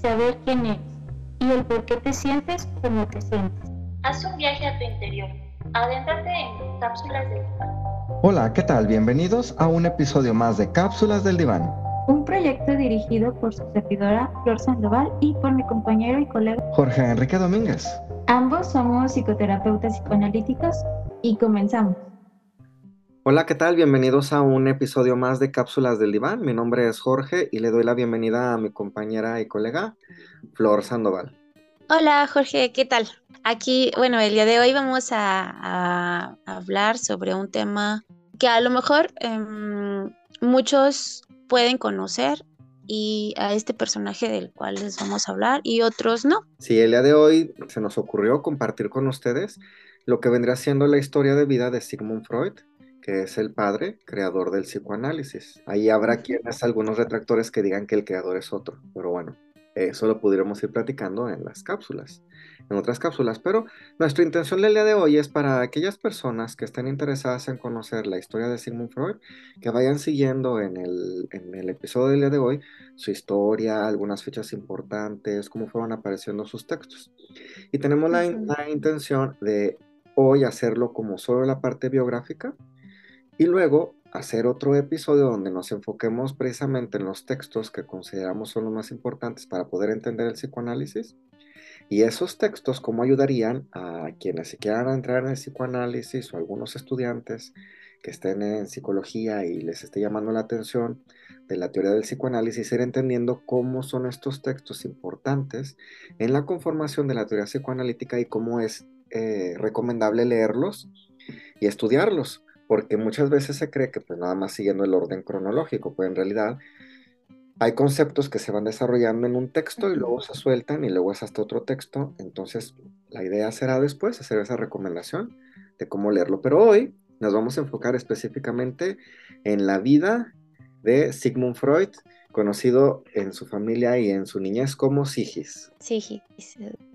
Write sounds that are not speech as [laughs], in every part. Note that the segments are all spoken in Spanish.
saber quién eres y el por qué te sientes como te sientes. Haz un viaje a tu interior. Adéntrate en cápsulas del diván. Hola, ¿qué tal? Bienvenidos a un episodio más de Cápsulas del Diván. Un proyecto dirigido por su servidora Flor Sandoval y por mi compañero y colega. Jorge Enrique Domínguez. Ambos somos psicoterapeutas psicoanalíticos y comenzamos. Hola, ¿qué tal? Bienvenidos a un episodio más de Cápsulas del Diván. Mi nombre es Jorge y le doy la bienvenida a mi compañera y colega Flor Sandoval. Hola Jorge, ¿qué tal? Aquí, bueno, el día de hoy vamos a, a hablar sobre un tema que a lo mejor em, muchos pueden conocer y a este personaje del cual les vamos a hablar y otros no. Sí, el día de hoy se nos ocurrió compartir con ustedes lo que vendría siendo la historia de vida de Sigmund Freud, que es el padre creador del psicoanálisis. Ahí habrá quienes, algunos retractores que digan que el creador es otro, pero bueno, eso lo pudiéramos ir platicando en las cápsulas, en otras cápsulas, pero nuestra intención del día de hoy es para aquellas personas que estén interesadas en conocer la historia de Sigmund Freud, que vayan siguiendo en el, en el episodio del día de hoy su historia, algunas fechas importantes, cómo fueron apareciendo sus textos. Y tenemos la, la intención de hoy hacerlo como solo la parte biográfica y luego hacer otro episodio donde nos enfoquemos precisamente en los textos que consideramos son los más importantes para poder entender el psicoanálisis. Y esos textos, cómo ayudarían a quienes se quieran entrar en el psicoanálisis o algunos estudiantes que estén en psicología y les esté llamando la atención de la teoría del psicoanálisis, ir entendiendo cómo son estos textos importantes en la conformación de la teoría psicoanalítica y cómo es eh, recomendable leerlos y estudiarlos porque muchas veces se cree que pues nada más siguiendo el orden cronológico, pues en realidad hay conceptos que se van desarrollando en un texto y luego se sueltan y luego es hasta otro texto, entonces la idea será después hacer esa recomendación de cómo leerlo, pero hoy nos vamos a enfocar específicamente en la vida de Sigmund Freud, conocido en su familia y en su niñez como Sigis. Sigis,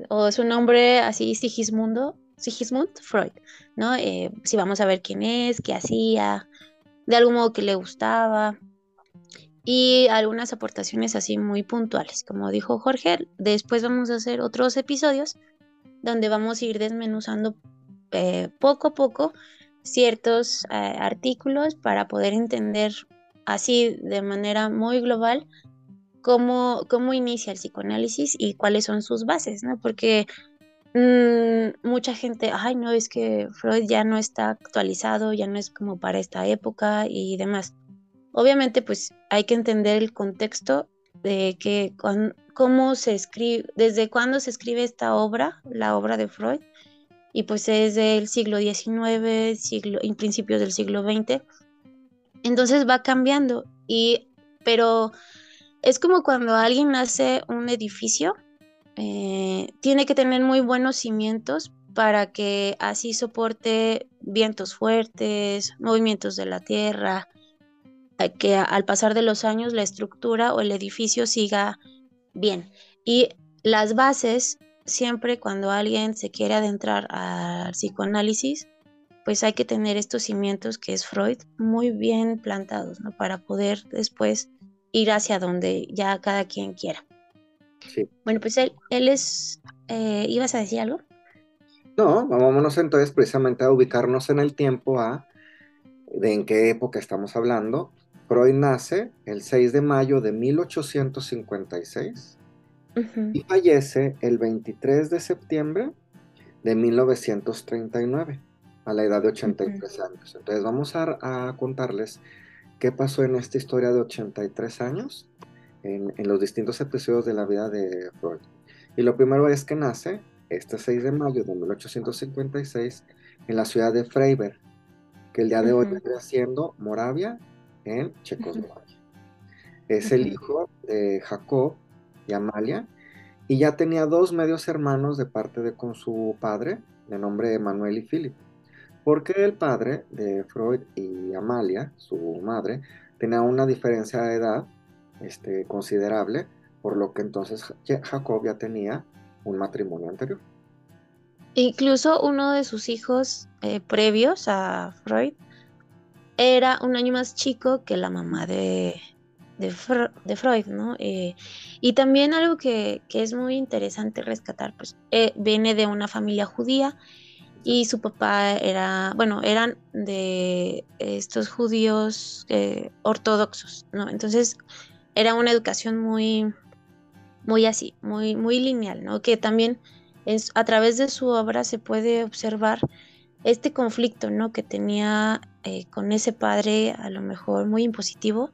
o su nombre así, Sigismundo, Sigismund Freud, ¿no? Eh, si vamos a ver quién es, qué hacía, de algún modo que le gustaba y algunas aportaciones así muy puntuales. Como dijo Jorge, después vamos a hacer otros episodios donde vamos a ir desmenuzando eh, poco a poco ciertos eh, artículos para poder entender así de manera muy global cómo, cómo inicia el psicoanálisis y cuáles son sus bases, ¿no? Porque mucha gente, ay, no, es que Freud ya no está actualizado, ya no es como para esta época y demás. Obviamente, pues hay que entender el contexto de que cuan- cómo se escribe, desde cuándo se escribe esta obra, la obra de Freud, y pues es del siglo XIX, siglo, en principios del siglo XX. Entonces va cambiando, y, pero es como cuando alguien hace un edificio, eh, tiene que tener muy buenos cimientos para que así soporte vientos fuertes, movimientos de la tierra, que al pasar de los años la estructura o el edificio siga bien. Y las bases, siempre cuando alguien se quiere adentrar al psicoanálisis, pues hay que tener estos cimientos que es Freud muy bien plantados, ¿no? Para poder después ir hacia donde ya cada quien quiera. Sí. Bueno, pues él, él es, eh, ¿ibas a decir algo? No, vámonos entonces precisamente a ubicarnos en el tiempo a de en qué época estamos hablando. Freud nace el 6 de mayo de 1856 Ujú, y fallece el 23 de septiembre de 1939 a la edad de 83 años. Entonces vamos a, a contarles qué pasó en esta historia de 83 años en, en los distintos episodios de la vida de Freud. Y lo primero es que nace este 6 de mayo de 1856 en la ciudad de Freiberg, que el día de hoy vendría siendo Moravia en Checoslovaquia. Es el hijo de Jacob y Amalia, y ya tenía dos medios hermanos de parte de con su padre, de nombre Manuel y Philip, porque el padre de Freud y Amalia, su madre, tenía una diferencia de edad este, considerable, por lo que entonces Jacob ya tenía un matrimonio anterior. Incluso uno de sus hijos eh, previos a Freud era un año más chico que la mamá de, de, Freud, ¿no? Eh, y también algo que, es muy interesante rescatar, pues eh, viene de una familia judía y su papá era, bueno, eran de estos judíos ortodoxos, ¿no? Entonces era una educación muy, muy así, muy, muy lineal, ¿no? Que también a través de su obra se puede observar este conflicto ¿no? que tenía eh, con ese padre a lo mejor muy impositivo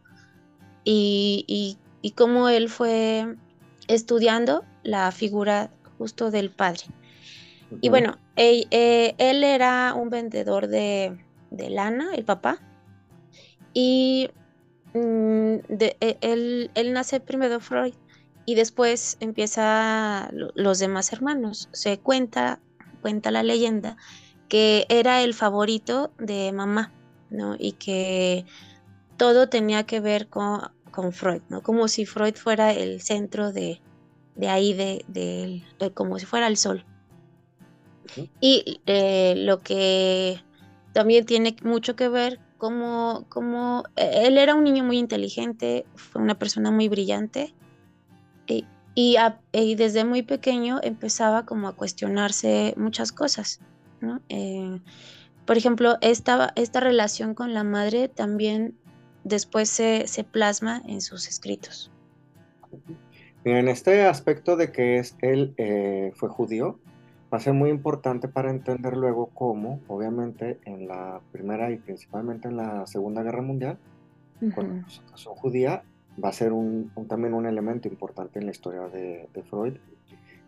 y, cómo él fue estudiando la figura justo del padre. Y bueno, eh, él, era un vendedor de, lana, el papá, y mm, e, él, él nace primero Freud y después empieza los demás hermanos. Se cuenta, cuenta la leyenda que era el favorito de mamá, ¿no? Y que todo tenía que ver con, Freud, ¿no? Como si Freud fuera el centro de, ahí, de, como si fuera el sol. Y eh, lo que también tiene mucho que ver como, como eh, él era un niño muy inteligente, fue una persona muy brillante, y, desde muy pequeño empezaba como a cuestionarse muchas cosas, eh, por ejemplo, esta, esta relación con la madre también después se, plasma en sus escritos. En este aspecto de que es, él eh, fue judío, va a ser muy importante para entender luego cómo, obviamente, en la Primera y principalmente en la Segunda Guerra Mundial, con la con judía, va a ser un, también un elemento importante en la historia de, Freud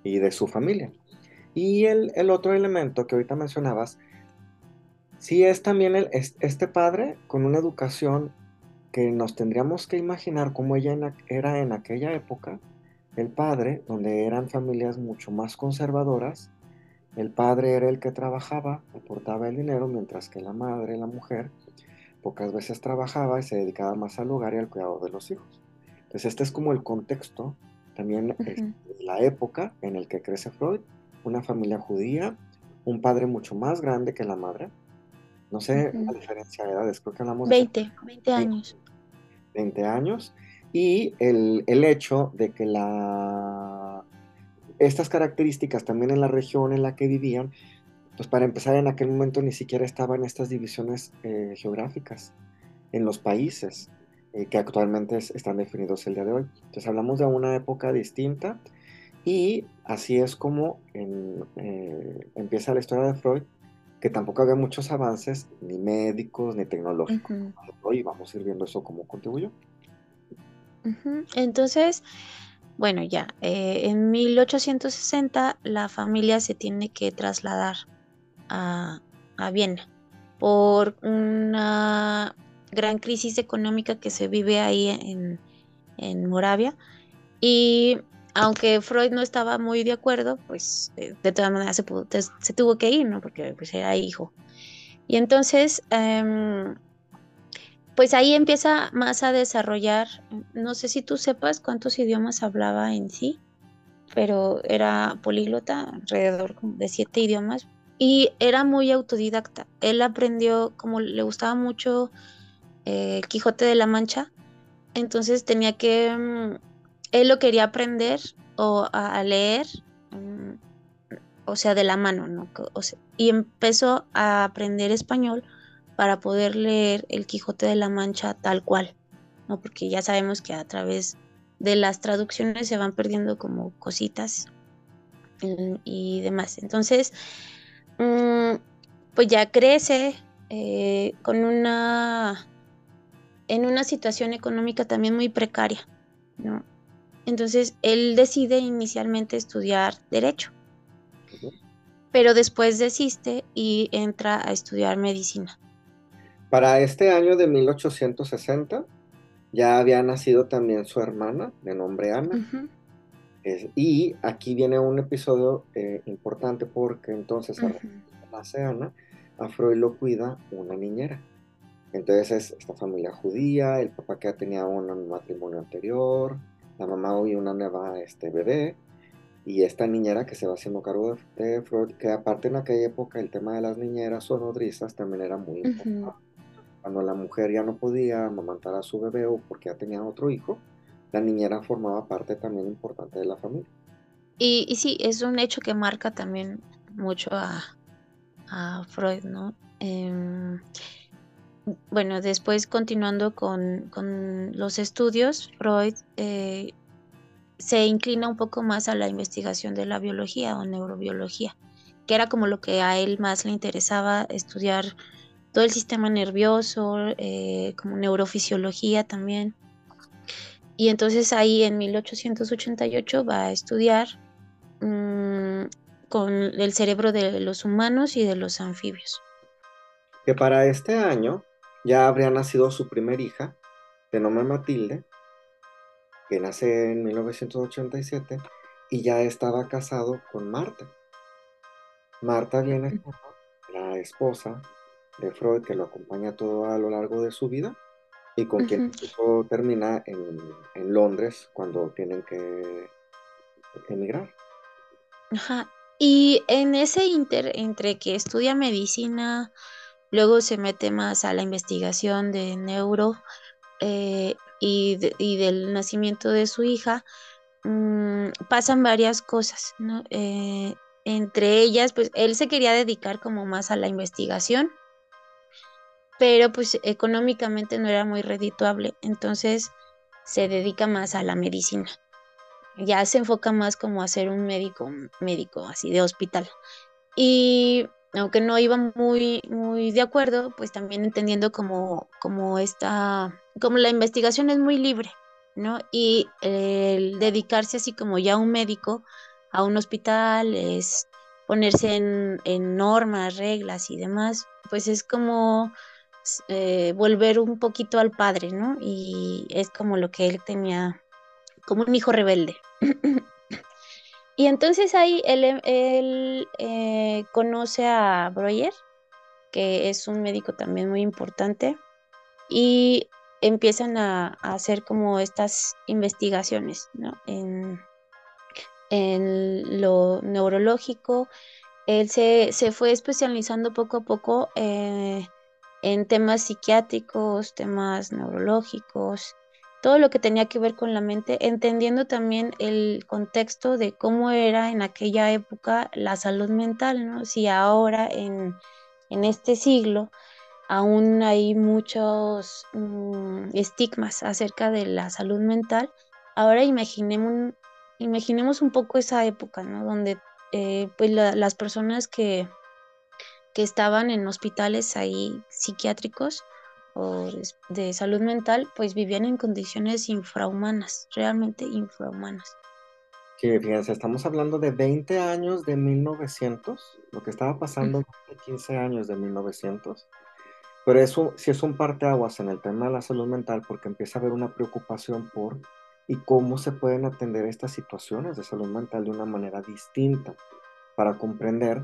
y de su familia. Y el, el, otro elemento que ahorita mencionabas, sí es también el, este padre con una educación que nos tendríamos que imaginar cómo ella era en aquella época, el padre, donde eran familias mucho más conservadoras, el padre era el que trabajaba, aportaba el dinero, mientras que la madre, la mujer, pocas veces trabajaba y se dedicaba más al hogar y al cuidado de los hijos. Entonces este es como el contexto, también la época en el que crece Freud, una familia judía, un padre mucho más grande que la madre. No sé la diferencia de edades, creo que hablamos 20, de 20 años. 20 años. Y el, el hecho de que la, estas características también en la región en la que vivían pues para empezar, en aquel momento ni siquiera estaban estas divisiones eh, geográficas en los países eh, que actualmente están definidos el día de hoy. Entonces hablamos de una época distinta y así es como eh, empieza la historia de Freud, que tampoco había muchos avances, ni médicos, ni tecnológicos. Y vamos a ir viendo eso cómo contribuyó. Entonces, bueno, ya, en 1860 la familia se tiene que trasladar a, Viena por una gran crisis económica que se vive ahí en, Moravia. Y aunque Freud no estaba muy de acuerdo, pues eh, de todas maneras se, tuvo que ir, ¿no? Porque pues, era hijo. Y entonces, em, pues ahí empieza más a desarrollar, no sé si tú sepas cuántos idiomas hablaba en sí, pero era políglota, alrededor de siete idiomas, y era muy autodidacta. Él aprendió, como le gustaba mucho eh, el Quijote de la Mancha, entonces tenía que, mm, él lo quería aprender o a, leer, mm, o sea, de la mano, ¿no? y empezó a aprender español para poder leer el Quijote de la Mancha tal cual, ¿no? Porque ya sabemos que a través de las traducciones se van perdiendo como cositas y demás. Entonces, Mm, pues ya crece eh, con una en una situación económica también muy precaria, ¿no? Entonces él decide inicialmente estudiar derecho, pero después desiste y entra a estudiar medicina. Para este año de 1860 ya había nacido también su hermana de nombre Ana. y aquí viene un episodio eh, importante porque entonces a Ana, a Freud lo cuida una niñera. Entonces es esta familia judía, el papá que ya tenía un matrimonio anterior, la mamá hoy una nueva este, bebé, y esta niñera que se va haciendo cargo de, Freud, que aparte en aquella época el tema de las niñeras o nodrizas también era muy importante. Cuando la mujer ya no podía amamantar a su bebé o porque ya tenía otro hijo, la niñera formaba parte también importante de la familia. Y, y sí, es un hecho que marca también mucho a, a Freud, ¿no? Em, bueno, después continuando con, los estudios, Freud eh, se inclina un poco más a la investigación de la biología o neurobiología, que era como lo que a él más le interesaba estudiar todo el sistema nervioso, eh, como neurofisiología también. Y entonces ahí en 1888 va a estudiar mm, con el cerebro de los humanos y de los anfibios. Que para este año ya habría nacido su primer hija, de nombre Matilde, que nace en 1987 y ya estaba casado con Marta. Marta viene la esposa de Freud que lo acompaña todo a lo largo de su vida y con quien termina en, en, Londres cuando tienen que emigrar. Ajá, y en ese inter entre que estudia medicina, luego se mete más a la investigación de neuro eh, y, del nacimiento de su hija, mm, pasan varias cosas, ¿no? Eh, entre ellas, pues él se quería dedicar como más a la investigación, pero pues económicamente no era muy redituable, entonces se dedica más a la medicina ya se enfoca más como a ser un médico, médico así de hospital. Y aunque no iba muy, muy de acuerdo, pues también entendiendo como, como esta, como la investigación es muy libre, ¿no? Y el dedicarse así como ya un médico a un hospital es ponerse en, normas, reglas y demás, pues es como eh, volver un poquito al padre, ¿no? Y es como lo que él tenía como un hijo rebelde. [clears throat] y entonces ahí él, eh, conoce a Breuer, que es un médico también muy importante, y empiezan a, hacer como estas investigaciones en, lo neurológico. Él se, fue especializando poco a poco eh, en temas psiquiátricos, temas neurológicos, todo lo que tenía que ver con la mente, entendiendo también el contexto de cómo era en aquella época la salud mental, ¿no? Si ahora en, este siglo aún hay muchos mm, estigmas acerca de la salud mental, ahora imaginemos, imaginemos un poco esa época, ¿no? Donde eh, pues las personas que, que estaban en hospitales ahí psiquiátricos, o de salud mental, pues vivían en condiciones infrahumanas, realmente infrahumanas. Sí, fíjense, estamos hablando de 20 años de 1900, lo que estaba pasando de 15 años de 1900. Pero eso sí es un parteaguas en el tema de la salud mental porque empieza a haber una preocupación por y cómo se pueden atender estas situaciones de salud mental de una manera distinta para comprender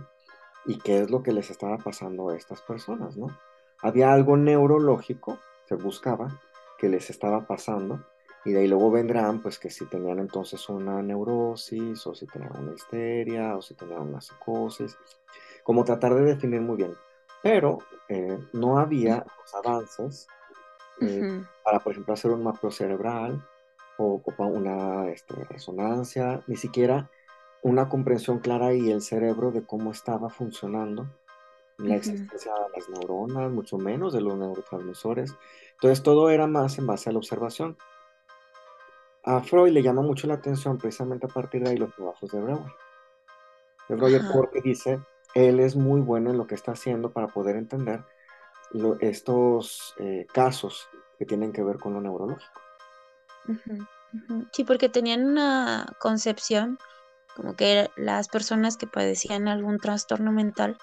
y qué es lo que les estaba pasando a estas personas, ¿no? había algo neurológico, se buscaba, que les estaba pasando, y de ahí luego vendrán, pues que si tenían entonces una neurosis, o si tenían una histeria, o si tenían una psicosis, como tratar de definir muy bien. Pero eh, no había los avances eh, para, por ejemplo, hacer un mapeo cerebral o, o una este, resonancia, ni siquiera una comprensión clara y el cerebro de cómo estaba funcionando la existencia de las neuronas, mucho menos de los neurotransmisores. Entonces todo era más en base a la observación. A Freud le llama mucho la atención precisamente a partir de ahí los trabajos de Breuer. De Breuer porque dice, él es muy bueno en lo que está haciendo para poder entender estos eh, casos que tienen que ver con lo neurológico. Sí, porque tenían una concepción como que las personas que padecían algún trastorno mental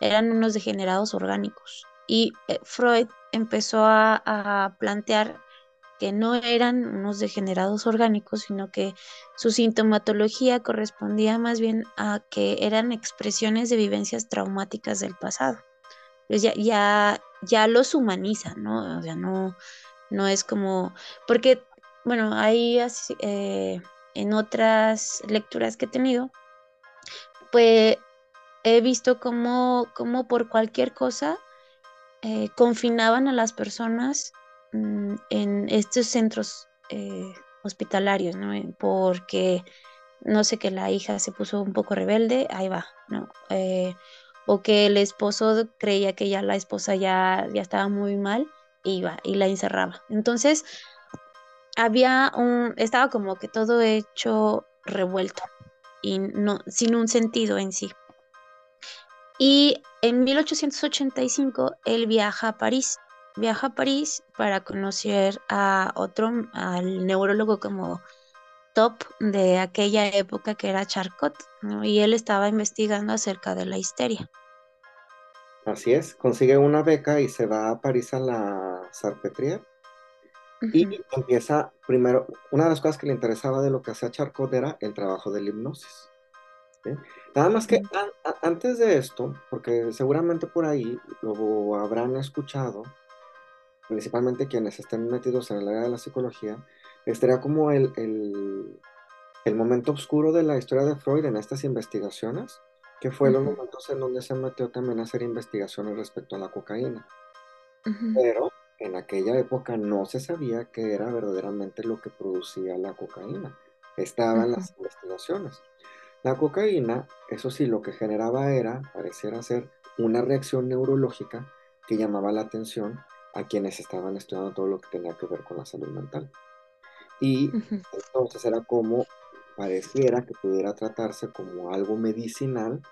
eran unos degenerados orgánicos. Y eh, Freud empezó a, plantear que no eran unos degenerados orgánicos, sino que su sintomatología correspondía más bien a que eran expresiones de vivencias traumáticas del pasado. Pues ya, ya, ya los humaniza, ¿no? O sea, no, no es como, porque, bueno, hay en otras lecturas que he tenido, pues he visto como por cualquier cosa eh, confinaban a las personas mm, en estos centros eh, hospitalarios, ¿no? Porque no sé que la hija se puso un poco rebelde, ahí va, ¿no? Eh, o que el esposo creía que ya la esposa ya, ya estaba muy mal, iba y la encerraba. Entonces, había un, estaba como que todo hecho revuelto y no, sin un sentido en sí. Y en 1885 él viaja a París. Viaja a París para conocer a otro, al neurólogo como top de aquella época que era Charcot, y él estaba investigando acerca de la histeria. Así es, consigue una beca y se va a París a la Sarpetrier y empieza primero, una de las cosas que le interesaba de lo que hacía Charcot era el trabajo de la hipnosis. Nada más que antes de esto, porque seguramente por ahí lo habrán escuchado, principalmente quienes estén metidos en el área de la psicología, estaría como el, el, momento oscuro de la historia de Freud en estas investigaciones, que fue los momentos en donde se metió también a hacer investigaciones respecto a la cocaína. Pero en aquella época no se sabía qué era verdaderamente lo que producía la cocaína. Estaban las investigaciones. La cocaína, eso sí, lo que generaba era, pareciera ser, una reacción neurológica que llamaba la atención a quienes estaban estudiando todo lo que tenía que ver con la salud mental. Y entonces era como pareciera que pudiera tratarse como algo medicinal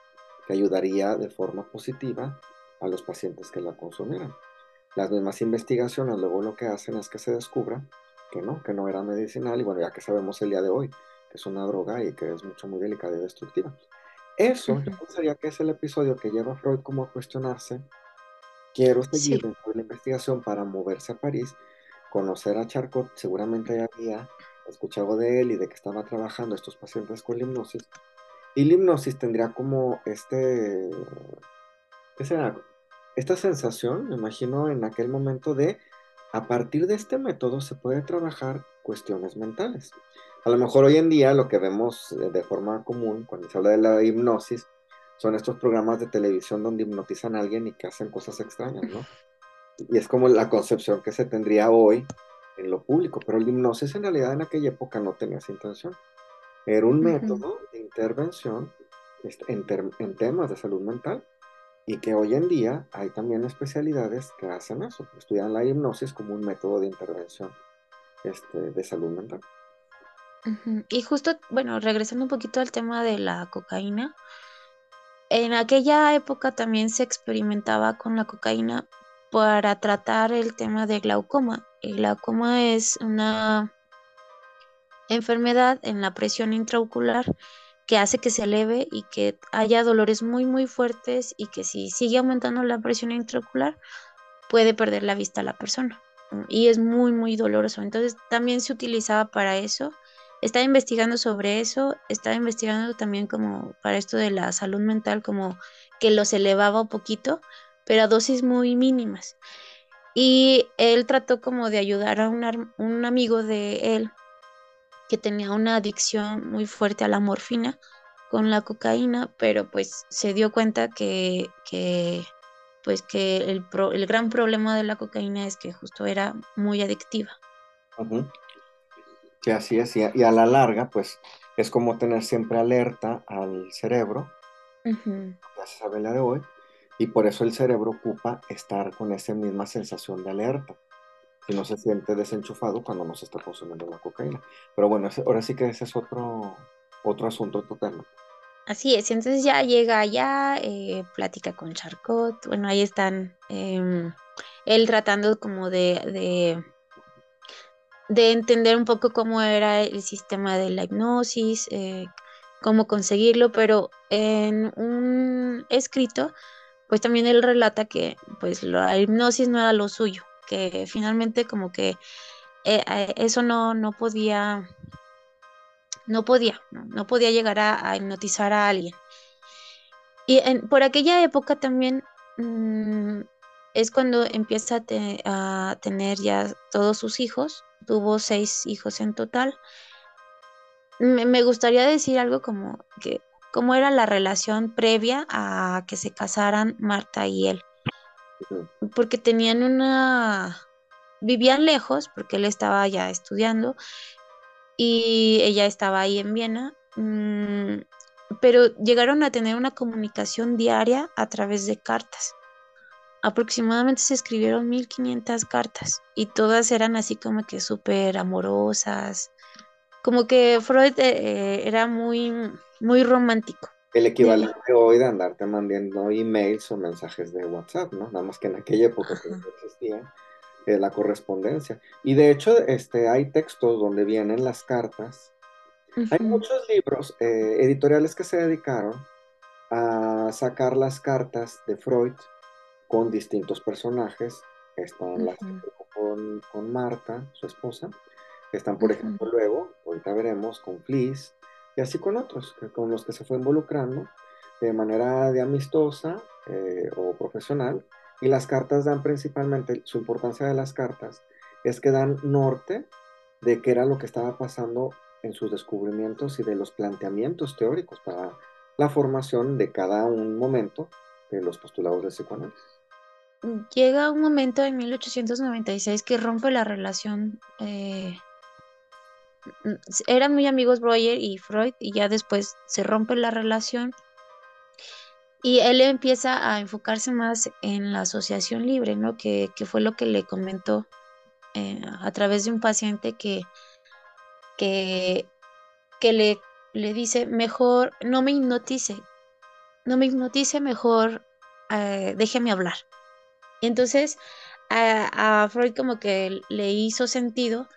que ayudaría de forma positiva a los pacientes que la consumieran. Las mismas investigaciones luego lo que hacen es que se descubra que no, que no era medicinal y bueno, ya que sabemos el día de hoy es una droga y que es mucho, muy delicada y destructiva. Eso, yo pensaría que es el episodio que lleva a Freud como a cuestionarse, quiero seguir dentro de la investigación para moverse a París, conocer a Charcot, seguramente ya había escuchado de él y de que estaba trabajando estos pacientes con la hipnosis, y la hipnosis tendría como este, ¿qué será? Esta sensación, me imagino, en aquel momento de, a partir de este método se puede trabajar cuestiones mentales. A lo mejor hoy en día lo que vemos de forma común cuando se habla de la hipnosis son estos programas de televisión donde hipnotizan a alguien y que hacen cosas extrañas, ¿no? Y es como la concepción que se tendría hoy en lo público, pero la hipnosis en realidad en aquella época no tenía esa intención. Era un método de intervención este, en, en, temas de salud mental y que hoy en día hay también especialidades que hacen eso, estudian la hipnosis como un método de intervención este, de salud mental. Y justo, bueno, regresando un poquito al tema de la cocaína, en aquella época también se experimentaba con la cocaína para tratar el tema de glaucoma. El glaucoma es una enfermedad en la presión intraocular que hace que se eleve y que haya dolores muy muy fuertes y que si sigue aumentando la presión intraocular puede perder la vista a la persona y es muy muy doloroso. Entonces también se utilizaba para eso estaba investigando sobre eso, estaba investigando también como para esto de la salud mental, como que los elevaba un poquito, pero a dosis muy mínimas. Y él trató como de ayudar a un, un amigo de él que tenía una adicción muy fuerte a la morfina con la cocaína, pero pues se dio cuenta que, que pues que el, el, gran problema de la cocaína es que justo era muy adictiva. Sí, así es, y a, la larga, pues es como tener siempre alerta al cerebro, ya se sabe la de hoy, y por eso el cerebro ocupa estar con esa misma sensación de alerta, y no se siente desenchufado cuando no se está consumiendo la cocaína. Pero bueno, ahora sí que ese es otro, otro asunto total. Así es, entonces ya llega allá, eh, plática con Charcot, bueno, ahí están, em, él tratando como de de entender un poco cómo era el sistema de la hipnosis, eh, cómo conseguirlo, pero en un escrito, pues también él relata que pues la hipnosis no era lo suyo, que finalmente como que eh, eso no, no podía, no podía, no, podía llegar a, hipnotizar a alguien. Y por aquella época también mm, es cuando empieza a, tener ya todos sus hijos, tuvo seis hijos en total. Me, gustaría decir algo como que cómo era la relación previa a que se casaran Marta y él. Porque tenían una vivían lejos porque él estaba ya estudiando y ella estaba ahí en Viena, mm, pero llegaron a tener una comunicación diaria a través de cartas. Aproximadamente se escribieron 1500 cartas y todas eran así como que súper amorosas, como que Freud eh, era muy, muy romántico. El equivalente hoy de andarte mandando emails o mensajes de WhatsApp, ¿no? Nada más que en aquella época que no existía eh, la correspondencia. Y de hecho, este, hay textos donde vienen las cartas. Hay muchos libros eh, editoriales que se dedicaron a sacar las cartas de Freud con distintos personajes. Están las con, con, Marta, su esposa. Están, por ejemplo, luego, ahorita veremos, con Fliss, y así con otros, con los que se fue involucrando de manera de amistosa eh, o profesional y las cartas dan principalmente, su importancia de las cartas es que dan norte de qué era lo que estaba pasando en sus descubrimientos y de los planteamientos teóricos para la formación de cada un momento de los postulados del psicoanálisis. Llega un momento en 1896 que rompe la relación. Eh, eran muy amigos Breuer y Freud y ya después se rompe la relación y él empieza a enfocarse más en la asociación libre, ¿no? Que, fue lo que le comentó eh, a través de un paciente que, que, le, le dice, mejor no me hipnotice, no me hipnotice, mejor eh, déjeme hablar. Y entonces a, Freud como que le hizo sentido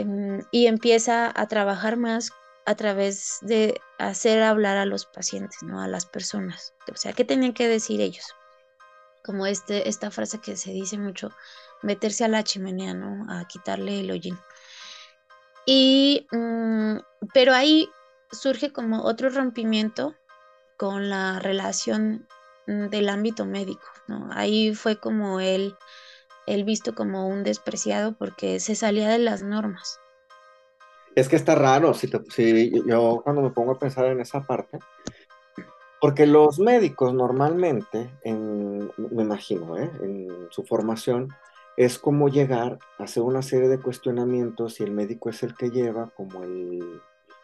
em, y empieza a trabajar más a través de hacer hablar a los pacientes, ¿no? A las personas. O sea, ¿qué tenían que decir ellos? Como este, esta frase que se dice mucho, meterse a la chimenea, ¿no? A quitarle el hollín. Y, mm, pero ahí surge como otro rompimiento con la relación mm, del ámbito médico, ¿no? Ahí fue como él, él visto como un despreciado porque se salía de las normas. Es que está raro, si, yo cuando me pongo a pensar en esa parte, porque los médicos normalmente, me imagino, ¿eh? en su formación, es como llegar a hacer una serie de cuestionamientos y el médico es el que lleva como el,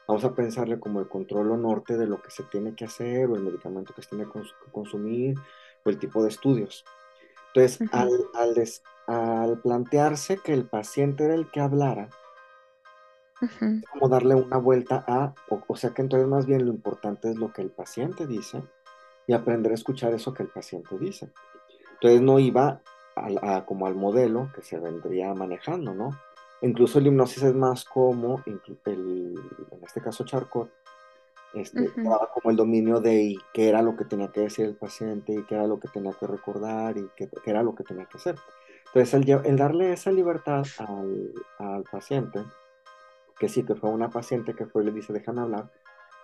vamos a pensarle como el control o norte de lo que se tiene que hacer o el medicamento que se tiene que consumir o el tipo de estudios. Entonces, al, al plantearse que el paciente era el que hablara, como darle una vuelta a, o, sea que entonces más bien lo importante es lo que el paciente dice y aprender a escuchar eso que el paciente dice. Entonces no iba a, como al modelo que se vendría manejando, ¿no? Incluso el hipnosis es más como, el, en este caso Charcot, este, como el dominio de qué era lo que tenía que decir el paciente y qué era lo que tenía que recordar y qué, era lo que tenía que hacer. Entonces, el, el darle esa libertad al, al paciente, que sí, que fue una paciente que fue y le dice, déjame hablar,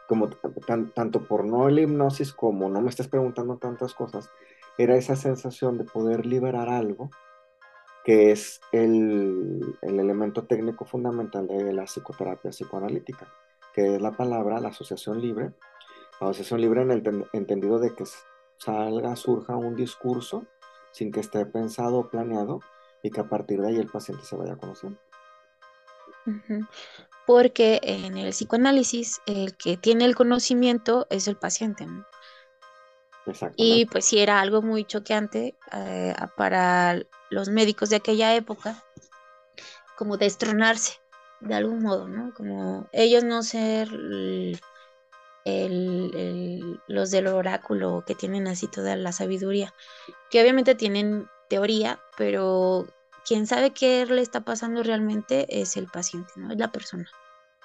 como tanto por no la hipnosis como no me estés preguntando tantas cosas, era esa sensación de poder liberar algo que es el, elemento técnico fundamental de la psicoterapia psicoanalítica, que es la palabra, la asociación libre. La asociación libre en el entendido de que salga, surja un discurso sin que esté pensado o planeado y que a partir de ahí el paciente se vaya conociendo. Porque en el psicoanálisis el que tiene el conocimiento es el paciente. Y pues sí era algo muy choqueante eh, para los médicos de aquella época, como destronarse de algún modo, ¿no? Como ellos no ser los del oráculo que tienen así toda la sabiduría, que obviamente tienen teoría, pero quien sabe qué le está pasando realmente es el paciente, no es la persona.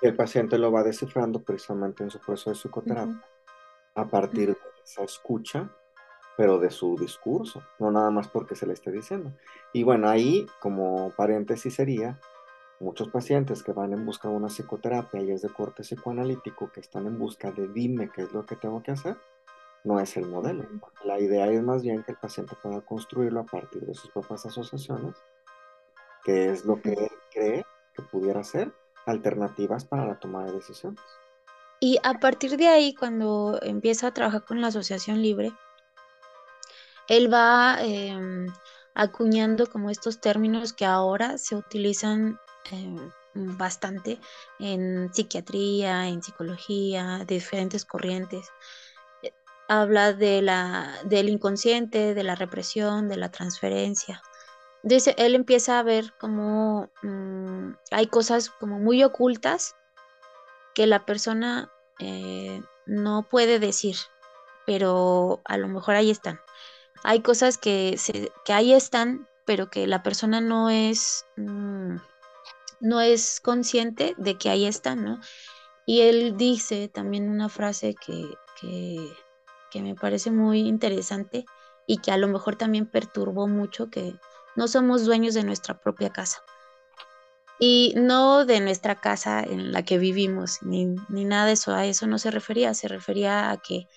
El paciente lo va descifrando precisamente en su proceso de psicoterapia, a partir de esa escucha, pero de su discurso, no nada más porque se le esté diciendo. Y bueno, ahí como paréntesis sería Muchos pacientes que van en busca de una psicoterapia y es de corte psicoanalítico, que están en busca de dime qué es lo que tengo que hacer, no es el modelo. La idea es más bien que el paciente pueda construirlo a partir de sus propias asociaciones, que es lo que él cree que pudiera ser alternativas para la toma de decisiones. Y a partir de ahí, cuando empieza a trabajar con la asociación libre, él va em, acuñando como estos términos que ahora se utilizan em, bastante en psiquiatría, en psicología, de diferentes corrientes. Eh, habla de la, del inconsciente, de la represión, de la transferencia. Entonces él empieza a ver como mm, hay cosas como muy ocultas que la persona eh, no puede decir, pero a lo mejor ahí están. Hay cosas que, que ahí están, pero que la persona no es, mm, no es consciente de que ahí están, ¿no? Y él dice también una frase que, que, que me parece muy interesante y que a lo mejor también perturbó mucho, que no somos dueños de nuestra propia casa. Y no de nuestra casa en la que vivimos, ni, nada de eso, a eso no se refería, se refería a que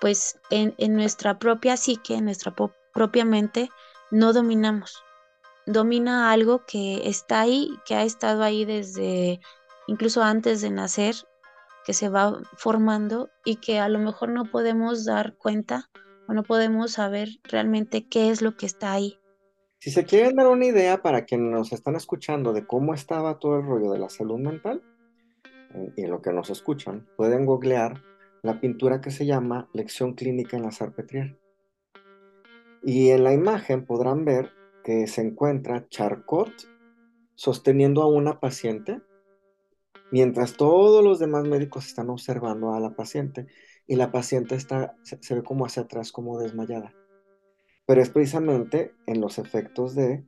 pues en, nuestra propia psique, en nuestra propia mente, no dominamos. Domina algo que está ahí, que ha estado ahí desde incluso antes de nacer, que se va formando y que a lo mejor no podemos dar cuenta o no podemos saber realmente qué es lo que está ahí. Si se quieren dar una idea para quienes nos están escuchando de cómo estaba todo el rollo de la salud mental, eh, y lo que nos escuchan, pueden googlear la pintura que se llama Lección Clínica en la Sarpetrier. Y en la imagen podrán ver que se encuentra Charcot sosteniendo a una paciente, mientras todos los demás médicos están observando a la paciente y la paciente está, se ve como hacia atrás, como desmayada pero es precisamente en los efectos de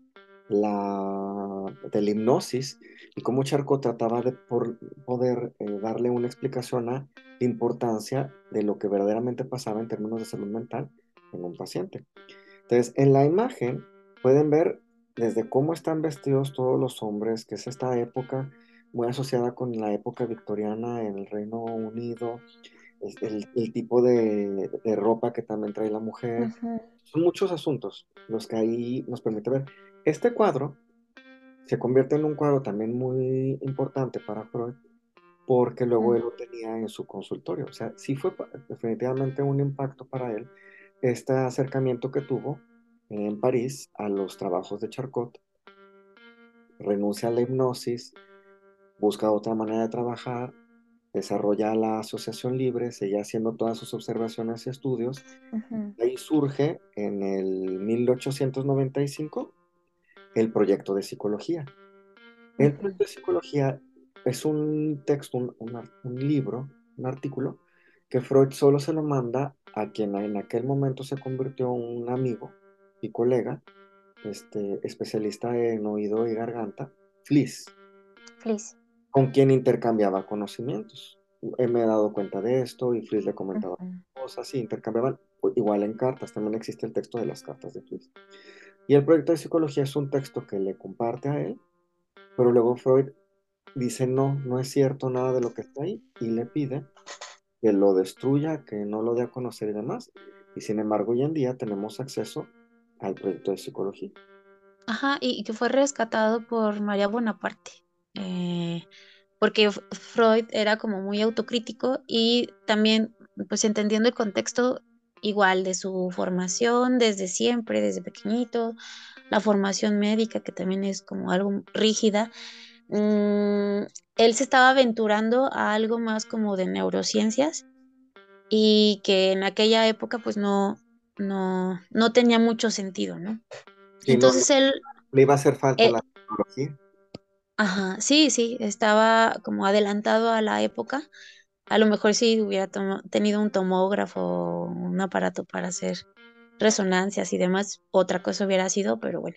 la, de hipnosis y cómo Charcot trataba de poder eh, darle una explicación a la importancia de lo que verdaderamente pasaba en términos de salud mental en un paciente. Entonces, en la imagen pueden ver desde cómo están vestidos todos los hombres, que es esta época muy asociada con la época victoriana en el Reino Unido, el, el tipo de, de, ropa que también trae la mujer. Son muchos asuntos los que ahí nos permite ver. Este cuadro se convierte en un cuadro también muy importante para Freud porque luego él lo tenía en su consultorio. O sea, sí fue definitivamente un impacto para él este acercamiento que tuvo en París a los trabajos de Charcot. Renuncia a la hipnosis, busca otra manera de trabajar desarrolla la asociación libre, seguía haciendo todas sus observaciones y estudios. Ahí surge en el 1895 el proyecto de psicología. El proyecto de psicología es un texto, un, libro, un artículo que Freud solo se lo manda a quien en aquel momento se convirtió en un amigo y colega, este, especialista en oído y garganta, Fliss. Fliss con quien intercambiaba conocimientos. Eh, me he dado cuenta de esto y Fritz le comentaba cosas y intercambiaban igual en cartas. También existe el texto de las cartas de Fritz. Y el proyecto de psicología es un texto que le comparte a él, pero luego Freud dice no, no es cierto nada de lo que está ahí y le pide que lo destruya, que no lo dé a conocer y demás. Y sin embargo, hoy en día tenemos acceso al proyecto de psicología. Ajá, y que fue rescatado por María Bonaparte. Eh, porque Freud era como muy autocrítico y también pues entendiendo el contexto igual de su formación desde siempre, desde pequeñito, la formación médica que también es como algo rígida, mm, él se estaba aventurando a algo más como de neurociencias y que en aquella época pues no, no, no tenía mucho sentido, ¿no? Entonces él... Le iba a hacer falta eh la tecnología. Ajá, sí, sí, estaba como adelantado a la época. A lo mejor si hubiera tenido un tomógrafo, un aparato para hacer resonancias y demás, otra cosa hubiera sido, pero bueno.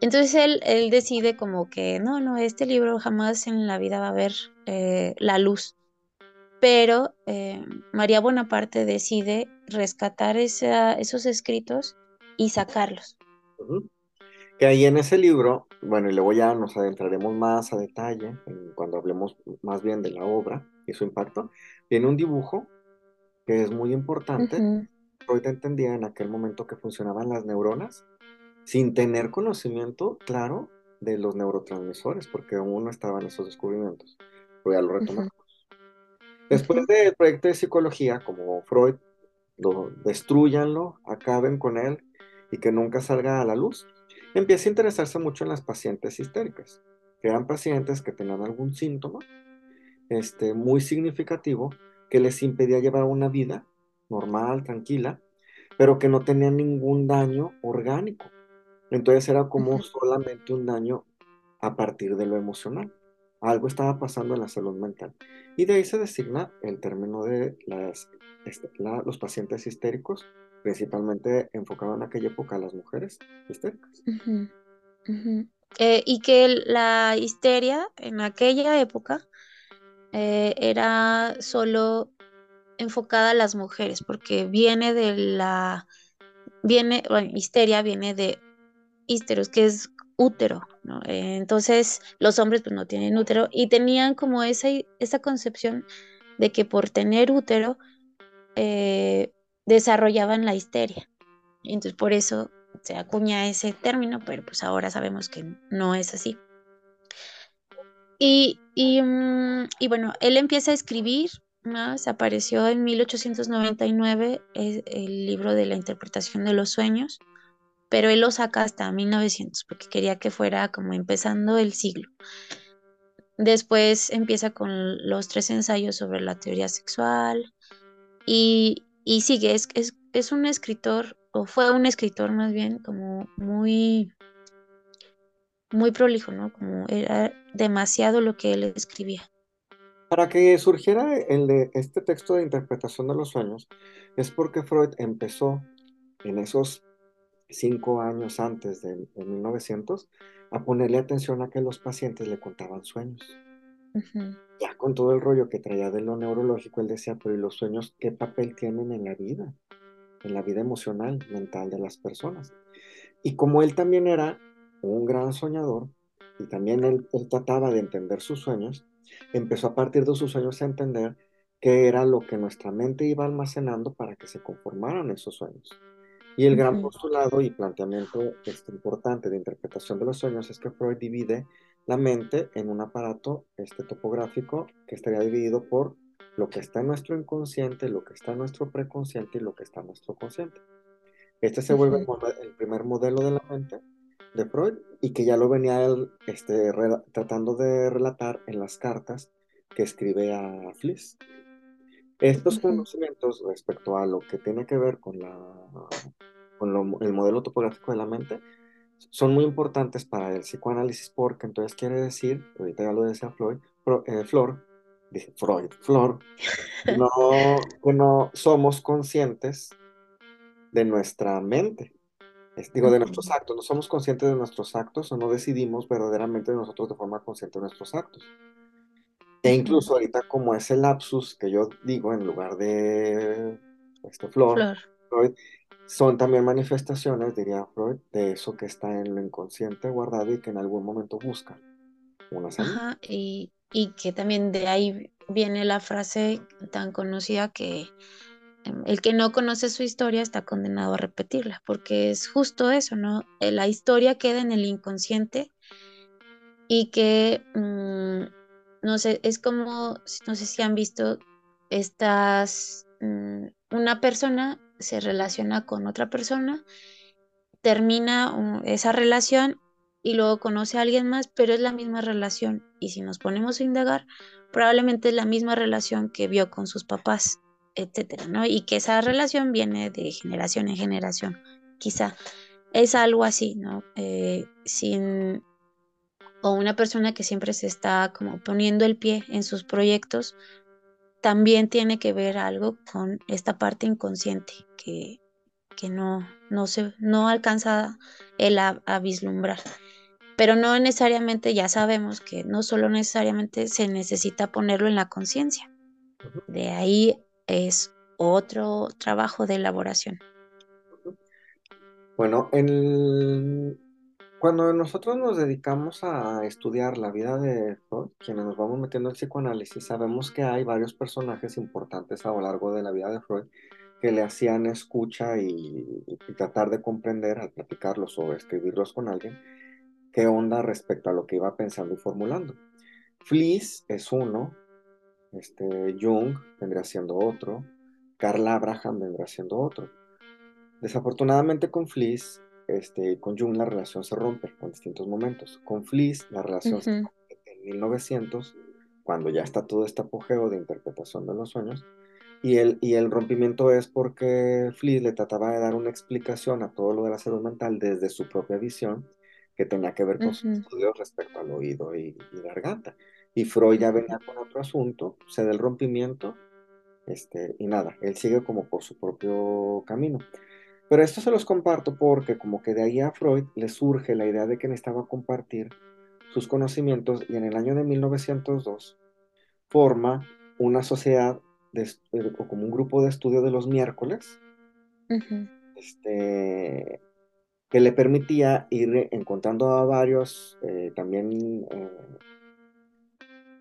Entonces él, él decide como que no, no, este libro jamás en la vida va a ver eh, la luz. Pero eh, María Bonaparte decide rescatar esa, esos escritos y sacarlos. Que ahí en ese libro, bueno, y luego ya nos adentraremos más a detalle cuando hablemos más bien de la obra y su impacto, tiene un dibujo que es muy importante. Freud entendía en aquel momento que funcionaban las neuronas sin tener conocimiento claro de los neurotransmisores, porque aún no estaban esos descubrimientos. Pero ya lo retomamos. Después del proyecto de psicología, como Freud, lo destruyanlo, acaben con él y que nunca salga a la luz empieza a interesarse mucho en las pacientes histéricas, que eran pacientes que tenían algún síntoma este, muy significativo que les impedía llevar una vida normal, tranquila, pero que no tenían ningún daño orgánico. Entonces era como solamente un daño a partir de lo emocional. Algo estaba pasando en la salud mental. Y de ahí se designa el término de las, este, los pacientes histéricos principalmente enfocado en aquella época a las mujeres histéricas. Eh, y que la histeria en aquella época eh, era solo enfocada a las mujeres, porque viene de la, viene, bueno, histeria viene de histeros, que es útero, ¿no? Eh, entonces los hombres pues no tienen útero y tenían como esa, esa concepción de que por tener útero desarrollaban la histeria. Entonces por eso se acuña ese término, pero pues ahora sabemos que no es así. Y, mm, bueno, él empieza a escribir, más apareció en 1899 el, el libro de la interpretación de los sueños, pero él lo saca hasta 1900 porque quería que fuera como empezando el siglo. Después empieza con los tres ensayos sobre la teoría sexual y, y sigue, es, es, un escritor, o fue un escritor más bien, como muy, muy prolijo, ¿no? Como era demasiado lo que él escribía. Para que surgiera el de este texto de interpretación de los sueños, es porque Freud empezó en esos cinco años antes de, 1900 a ponerle atención a que los pacientes le contaban sueños ya con todo el rollo que traía de lo neurológico, él decía, pero ¿y los sueños qué papel tienen en la vida? En la vida emocional, mental de las personas. Y como él también era un gran soñador, y también él, trataba de entender sus sueños, empezó a partir de sus sueños a entender qué era lo que nuestra mente iba almacenando para que se conformaran esos sueños. Y el gran postulado y planteamiento este, importante de interpretación de los sueños es que Freud divide la mente en un aparato este, topográfico que estaría dividido por lo que está en nuestro inconsciente, lo que está en nuestro preconsciente y lo que está en nuestro consciente. Este se vuelve el primer modelo de la mente de Freud y que ya lo venía él este, tratando de relatar en las cartas que escribe a Fliss. Estos conocimientos respecto a lo que tiene que ver con, la, con el modelo topográfico de la mente son muy importantes para el psicoanálisis porque entonces quiere decir, ahorita ya lo decía Floyd, eh, Flor, dije Freud, Flor, no, que no somos conscientes de nuestra mente, digo, de nuestros actos, no somos conscientes de nuestros actos o no decidimos verdaderamente nosotros de forma consciente de nuestros actos. E incluso ahorita como ese lapsus que yo digo en lugar de este, Flor, Flor. Freud, son también manifestaciones, diría Freud, de eso que está en lo inconsciente guardado y que en algún momento busca una salida. y, que también de ahí viene la frase tan conocida que em, el que no conoce su historia está condenado a repetirla, porque es justo eso, ¿no? Eh, la historia queda en el inconsciente y que, mm, no sé, es como, no sé si han visto estas, mm, una persona se relaciona con otra persona, termina esa relación y luego conoce a alguien más, pero es la misma relación. Y si nos ponemos a indagar, probablemente es la misma relación que vio con sus papás, etcétera, ¿no? Y que esa relación viene de generación en generación, quizá. Es algo así, ¿no? Eh, sin. O una persona que siempre se está como poniendo el pie en sus proyectos, también tiene que ver algo con esta parte inconsciente que, no, no, se, no alcanza él a, vislumbrar. Pero no necesariamente, ya sabemos que no solo necesariamente se necesita ponerlo en la conciencia. De ahí es otro trabajo de elaboración. Bueno, en Cuando nosotros nos dedicamos a estudiar la vida de Freud, quienes nos vamos metiendo en psicoanálisis, sabemos que hay varios personajes importantes a lo largo de la vida de Freud que le hacían escucha y, tratar de comprender al platicarlos o escribirlos con alguien, qué onda respecto a lo que iba pensando y formulando. Fliss es uno, este, Jung vendría siendo otro, Carl Abraham vendrá siendo otro. Desafortunadamente con Fliss, este, con Jung la relación se rompe en distintos momentos. Con Fliss la relación se rompe en 1900, cuando ya está todo este apogeo de interpretación de los sueños, y el, y el rompimiento es porque Fliss le trataba de dar una explicación a todo lo de la salud mental desde su propia visión, que tenía que ver con sus estudios respecto al oído y, y garganta. Y Freud ya venía con otro asunto, se da el rompimiento, este, y nada, él sigue como por su propio camino. Pero esto se los comparto porque como que de ahí a Freud le surge la idea de que necesitaba compartir sus conocimientos y en el año de 1902 forma una sociedad de, eh, o como un grupo de estudio de los miércoles, este, que le permitía ir encontrando a varios eh, también eh,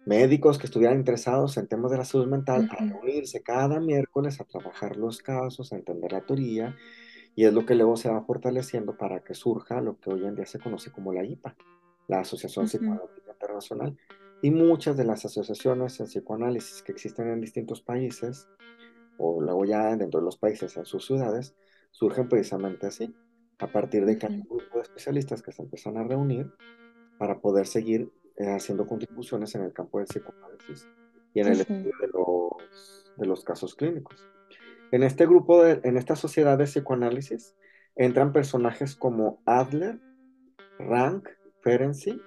médicos que estuvieran interesados en temas de la salud mental a reunirse cada miércoles a trabajar los casos, a entender la teoría, y es lo que luego se va fortaleciendo para que surja lo que hoy en día se conoce como la IPA, la Asociación Psicoanalítica Internacional, y muchas de las asociaciones en psicoanálisis que existen en distintos países, o luego ya dentro de los países en sus ciudades, surgen precisamente así, a partir de que hay un grupo de especialistas que se empiezan a reunir para poder seguir eh, haciendo contribuciones en el campo del psicoanálisis y en el estudio de los, de los casos clínicos. En este grupo, de, en esta sociedad de psicoanálisis, entran personajes como Adler, Rank, Ferenczi,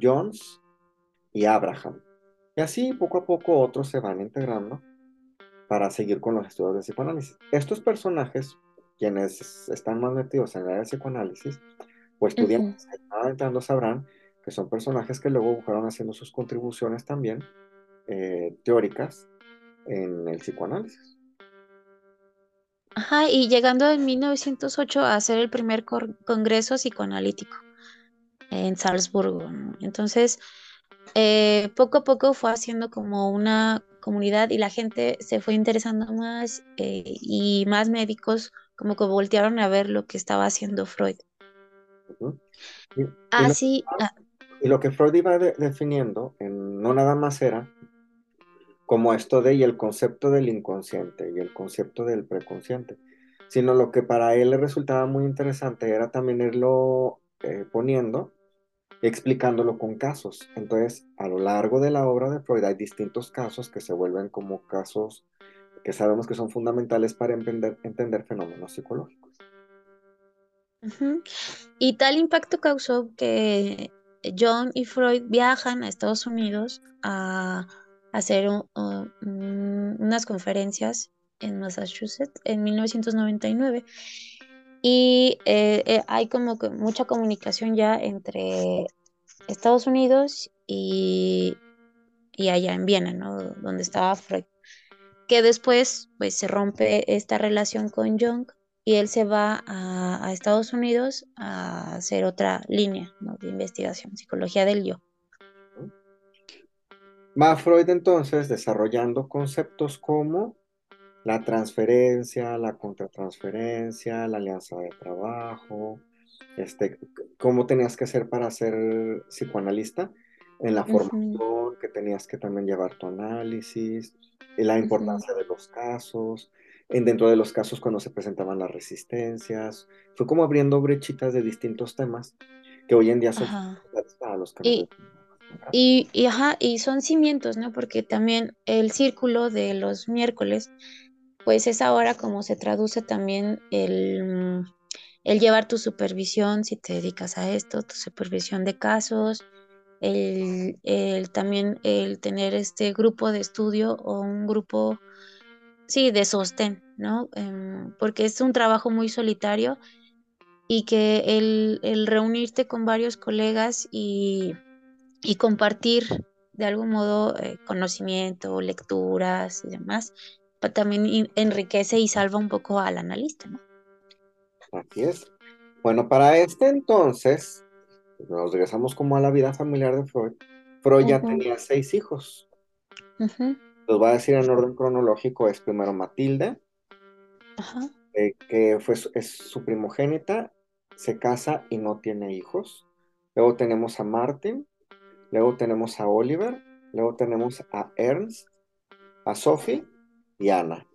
Jones y Abraham. Y así poco a poco otros se van integrando para seguir con los estudios de psicoanálisis. Estos personajes, quienes están más metidos en el área de psicoanálisis, o estudiantes que están entrando sabrán que son personajes que luego fueron haciendo sus contribuciones también eh, teóricas en el psicoanálisis. Ajá, y llegando en 1908 a hacer el primer congreso psicoanalítico en Salzburgo. Entonces, eh, poco a poco fue haciendo como una comunidad y la gente se fue interesando más eh, y más médicos como que voltearon a ver lo que estaba haciendo Freud. Así, y lo que Freud iba definiendo en, no nada más era como esto de y el concepto del inconsciente y el concepto del preconsciente, sino lo que para él le resultaba muy interesante era también irlo eh, poniendo explicándolo con casos. Entonces, a lo largo de la obra de Freud hay distintos casos que se vuelven como casos que sabemos que son fundamentales para entender fenómenos psicológicos. Y tal impacto causó que John y Freud viajan a Estados Unidos a hacer unas conferencias en Massachusetts en 1999 y eh, eh, hay como que mucha comunicación ya entre Estados Unidos y, y allá en Viena, ¿no? Donde estaba Freud. Que después pues se rompe esta relación con Jung y él se va a, Estados Unidos a hacer otra línea de investigación, psicología del yo. Va Freud entonces desarrollando conceptos como la transferencia, la contratransferencia, la alianza de trabajo, este, cómo tenías que hacer para ser psicoanalista, en la formación que tenías que también llevar tu análisis, la importancia de los casos, dentro de los casos cuando se presentaban las resistencias. Fue como abriendo brechitas de distintos temas que hoy en día son para los que y, y, ajá, y son cimientos, ¿no? Porque también el círculo de los miércoles, pues es ahora como se traduce también el, el llevar tu supervisión, si te dedicas a esto, tu supervisión de casos, el, el, también el tener este grupo de estudio o un grupo sí, de sostén, ¿no? Em, porque es un trabajo muy solitario y que el, reunirte con varios colegas y, compartir de algún modo eh, conocimiento, lecturas y demás, también enriquece y salva un poco al analista, ¿no? Así es. Bueno, para este entonces, nos regresamos como a la vida familiar de Freud. Freud ya tenía seis hijos. Los voy a decir en orden cronológico. Es primero Matilde, Ajá. eh, que fue es su primogénita, se casa y no tiene hijos. Luego tenemos a Martin, luego tenemos a Oliver, luego tenemos a Ernst, a Sophie y Ana.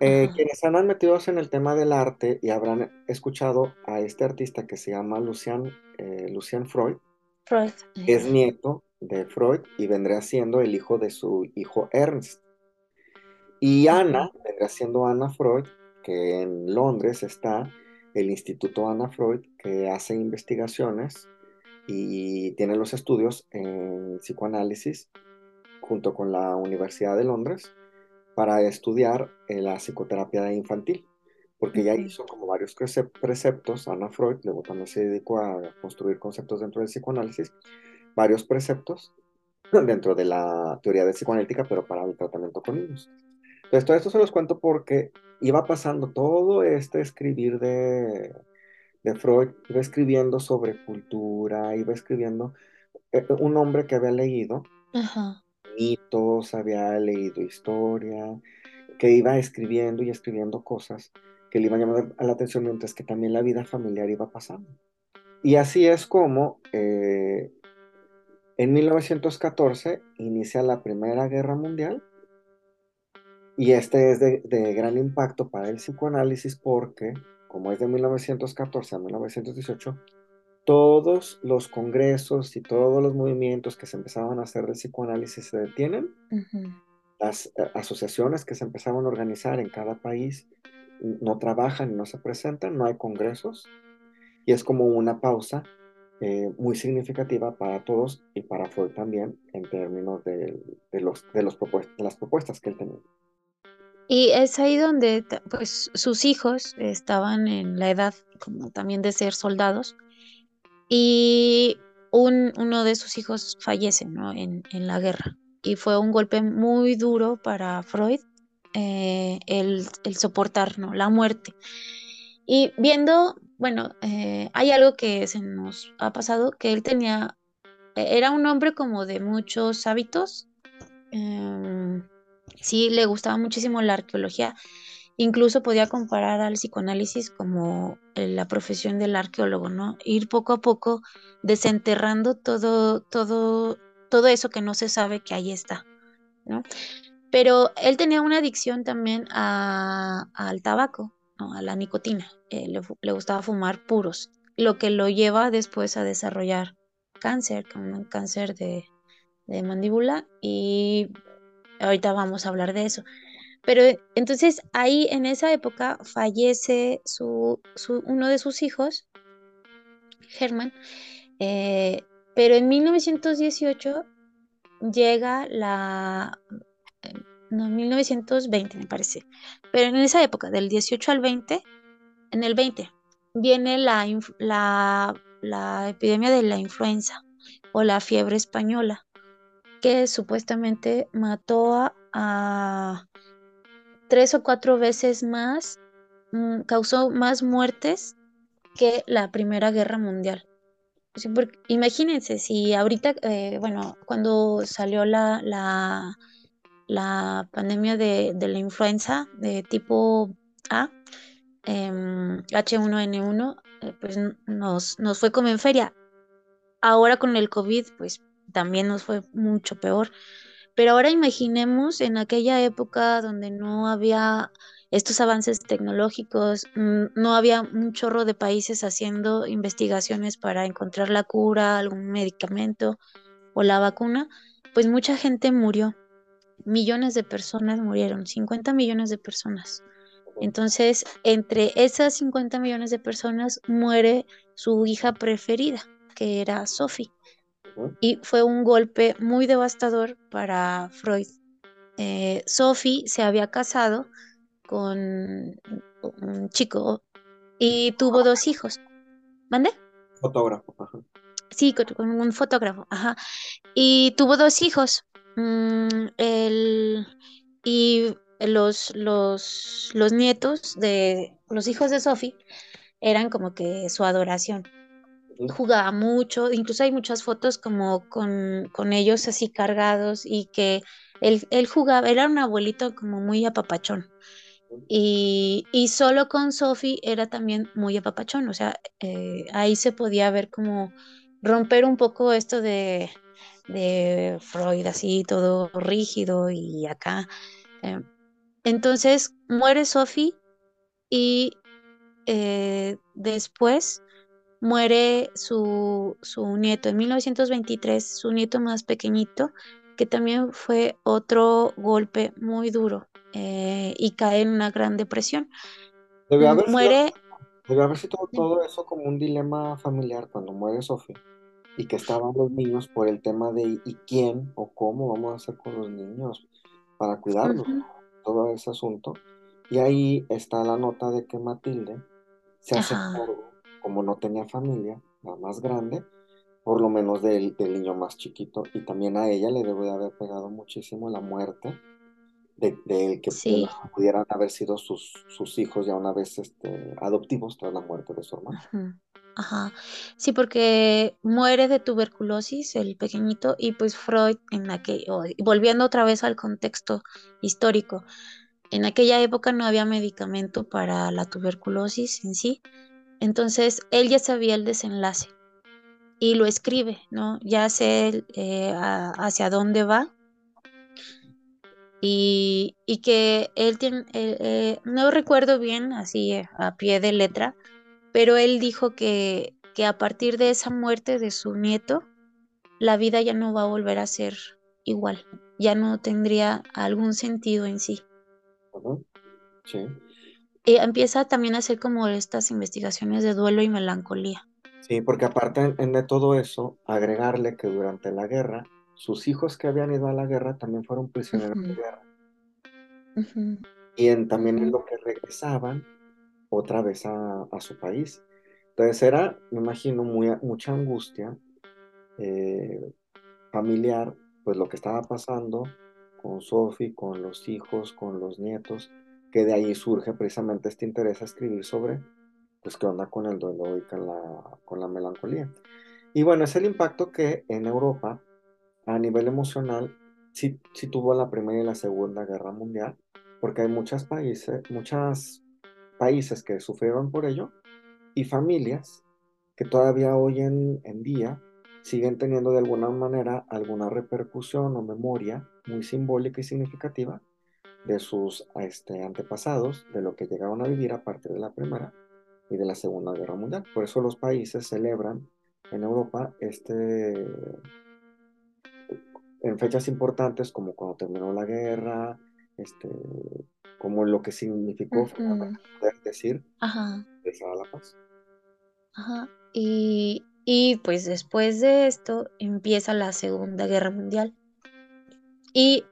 Eh, quienes andan metidos en el tema del arte y habrán escuchado a este artista que se llama Lucian, eh, Lucian Freud, Freud. es nieto de Freud y vendría siendo el hijo de su hijo Ernst. Y Ana vendrá siendo Ana Freud, que en Londres está el Instituto Ana Freud, que hace investigaciones y tiene los estudios en psicoanálisis junto con la Universidad de Londres para estudiar eh, la psicoterapia infantil, porque ella hizo como varios prece- preceptos, Ana Freud, luego también se dedicó a construir conceptos dentro del psicoanálisis, varios preceptos [laughs] dentro de la teoría de psicoanalítica, pero para el tratamiento con niños. Entonces, todo esto se los cuento porque iba pasando todo este escribir de, de Freud, iba escribiendo sobre cultura, iba escribiendo eh, un hombre que había leído Ajá. mitos, había leído historia, que iba escribiendo y escribiendo cosas que le iban llamando a la atención mientras que también la vida familiar iba pasando. Y así es como eh, en 1914 inicia la Primera Guerra Mundial y este es de, de gran impacto para el psicoanálisis porque, como es de 1914 a 1918, todos los congresos y todos los movimientos que se empezaban a hacer del psicoanálisis se detienen Ujú. las eh, asociaciones que se empezaban a organizar en cada país no trabajan y no se presentan, no hay congresos, y es como una pausa eh, muy significativa para todos y para Freud también en términos de, de los, de, los de las propuestas que él tenía. Y es ahí donde pues sus hijos estaban en la edad como también de ser soldados y un, uno de sus hijos fallece ¿no? en, en la guerra y fue un golpe muy duro para Freud eh, el, el soportar ¿no? la muerte. Y viendo, bueno, eh, hay algo que se nos ha pasado, que él tenía, era un hombre como de muchos hábitos, em, sí le gustaba muchísimo la arqueología, incluso podía comparar al psicoanálisis como eh, la profesión del arqueólogo, ¿no? Ir poco a poco desenterrando todo, todo, todo eso que no se sabe que ahí está, ¿no? Pero él tenía una adicción también al tabaco, a la nicotina. Eh, le gustaba fumar puros, lo que lo lleva después a desarrollar cáncer, como un cáncer de, de mandíbula, y ahorita vamos a hablar de eso. Pero eh, entonces ahí en esa época fallece su, su- uno de sus hijos, Herman, eh, pero en 1918 llega la, no, 1920 me parece, pero en esa época, del 18 al 20, en el 20, viene la, la, la epidemia de la influenza o la fiebre española, que supuestamente mató a, tres o cuatro veces más, mm, causó más muertes que la Primera Guerra Mundial. Imagínense, si ahorita, eh, bueno, cuando salió la, la, pandemia de, de la influenza de tipo A, em, H1N1, eh, pues nos, nos fue como en feria. Ahora con el COVID, pues también nos fue mucho peor. Pero ahora imaginemos en aquella época donde no había estos avances tecnológicos, mm, no había un chorro de países haciendo investigaciones para encontrar la cura, algún medicamento o la vacuna, pues mucha gente murió. Millones de personas murieron, 50 millones de personas. Entonces, entre esas 50 millones de personas muere su hija preferida, que era Sophie. Y fue un golpe muy devastador para Freud. Eh, Sophie se había casado con un chico y tuvo dos hijos. ¿Mande? Fotógrafo. ajá. Sí, con, con un fotógrafo, ajá. Y tuvo dos hijos. Mm, el- y los, los, los nietos de los hijos de Sophie eran como que su adoración. Jugaba mucho, incluso hay muchas fotos como con, con ellos así cargados y que él, él, jugaba, era un abuelito como muy apapachón. Y, y solo con Sophie era también muy apapachón, o sea, eh, ahí se podía ver como romper un poco esto de, de Freud, así todo rígido y acá. Eh, entonces muere Sophie y eh, después muere su, su, nieto en 1923, su nieto más pequeñito, que también fue otro golpe muy duro eh, y cae en una gran depresión. Debe haber muere. Sido, haber sido todo eso como un dilema familiar cuando muere Sofía y que estaban los niños por el tema de ¿y quién o cómo vamos a hacer con los niños para cuidarlos? Todo ese asunto. Y ahí está la nota de que Matilde se hace cargo, como no tenía familia, la más grande, por lo menos del, del, niño más chiquito, y también a ella le debe de haber pegado muchísimo la muerte de, de que pudieran haber sido sus, sus hijos ya una vez este, adoptivos tras la muerte de su hermano. Ajá. Sí, porque muere de tuberculosis el pequeñito y pues Freud en aquel, volviendo otra vez al contexto histórico, en aquella época no había medicamento para la tuberculosis en sí, entonces él ya sabía el desenlace y lo escribe, ¿no? Ya sé eh, hacia dónde va y, que él tiene, eh, eh, no recuerdo bien así a pie de letra, pero él dijo que, que a partir de esa muerte de su nieto, la vida ya no va a volver a ser igual, ya no tendría algún sentido en sí. Sí. Y empieza también a hacer como estas investigaciones de duelo y melancolía. Sí, porque aparte de todo eso, agregarle que durante la guerra, sus hijos que habían ido a la guerra también fueron prisioneros de guerra. Y en, también en lo que regresaban, otra vez a, su país. Entonces era, me imagino, muy, mucha angustia eh, familiar, pues lo que estaba pasando con Sophie, con los hijos, con los nietos, que de ahí surge precisamente este interés a escribir sobre, pues qué onda con el duelo y con la, con la melancolía. Y bueno, es el impacto que en Europa, a nivel emocional, sí, sí tuvo la Primera y la Segunda Guerra Mundial, porque hay muchos países, muchas países que sufrieron por ello y familias que todavía hoy en, día siguen teniendo de alguna manera alguna repercusión o memoria muy simbólica y significativa de sus este, antepasados, de lo que llegaron a vivir a partir de la Primera y de la Segunda Guerra Mundial. Por eso los países celebran en Europa este, en fechas importantes como cuando terminó la guerra, este, como lo que significó poder decir Ajá. la paz. Ajá. Y, y pues después de esto empieza la Segunda Guerra Mundial. Y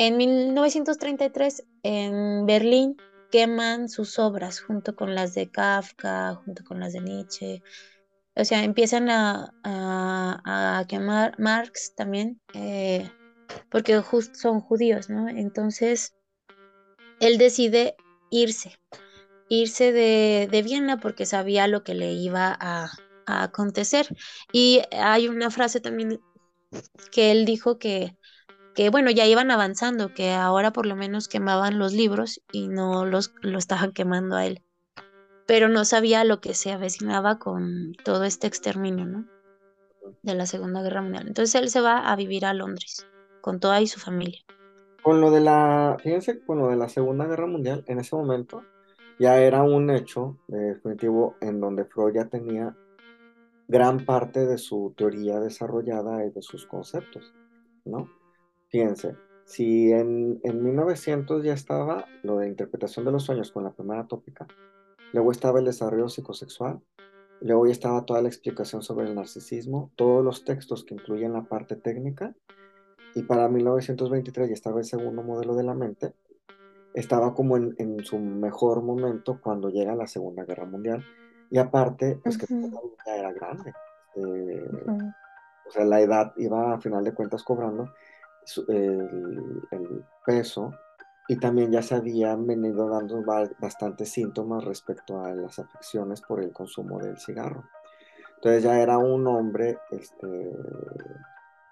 en 1933 en Berlín queman sus obras junto con las de Kafka, junto con las de Nietzsche. O sea, empiezan a, a, quemar Marx también, eh, porque son judíos, ¿no? Entonces, él decide irse, irse de, de Viena porque sabía lo que le iba a, acontecer. Y hay una frase también que él dijo que, que, bueno, ya iban avanzando, que ahora por lo menos quemaban los libros y no los lo estaban quemando a él. Pero no sabía lo que se avecinaba con todo este exterminio, ¿no? De la Segunda Guerra Mundial. Entonces él se va a vivir a Londres con toda y su familia. Con lo de la, fíjense, con lo de la Segunda Guerra Mundial, en ese momento ya era un hecho definitivo en donde Freud ya tenía gran parte de su teoría desarrollada y de sus conceptos, ¿no? Fíjense, si en, en 1900 ya estaba lo de interpretación de los sueños con la primera tópica, luego estaba el desarrollo psicosexual, luego ya estaba toda la explicación sobre el narcisismo, todos los textos que incluyen la parte técnica, y para 1923 ya estaba el segundo modelo de la mente, estaba como en, en su mejor momento cuando llega la Segunda Guerra Mundial. Y aparte, pues que ya era grande. Eh, o sea, la edad iba a final de cuentas cobrando el, el, peso y también ya se habían venido dando bastantes síntomas respecto a las afecciones por el consumo del cigarro. Entonces ya era un hombre este,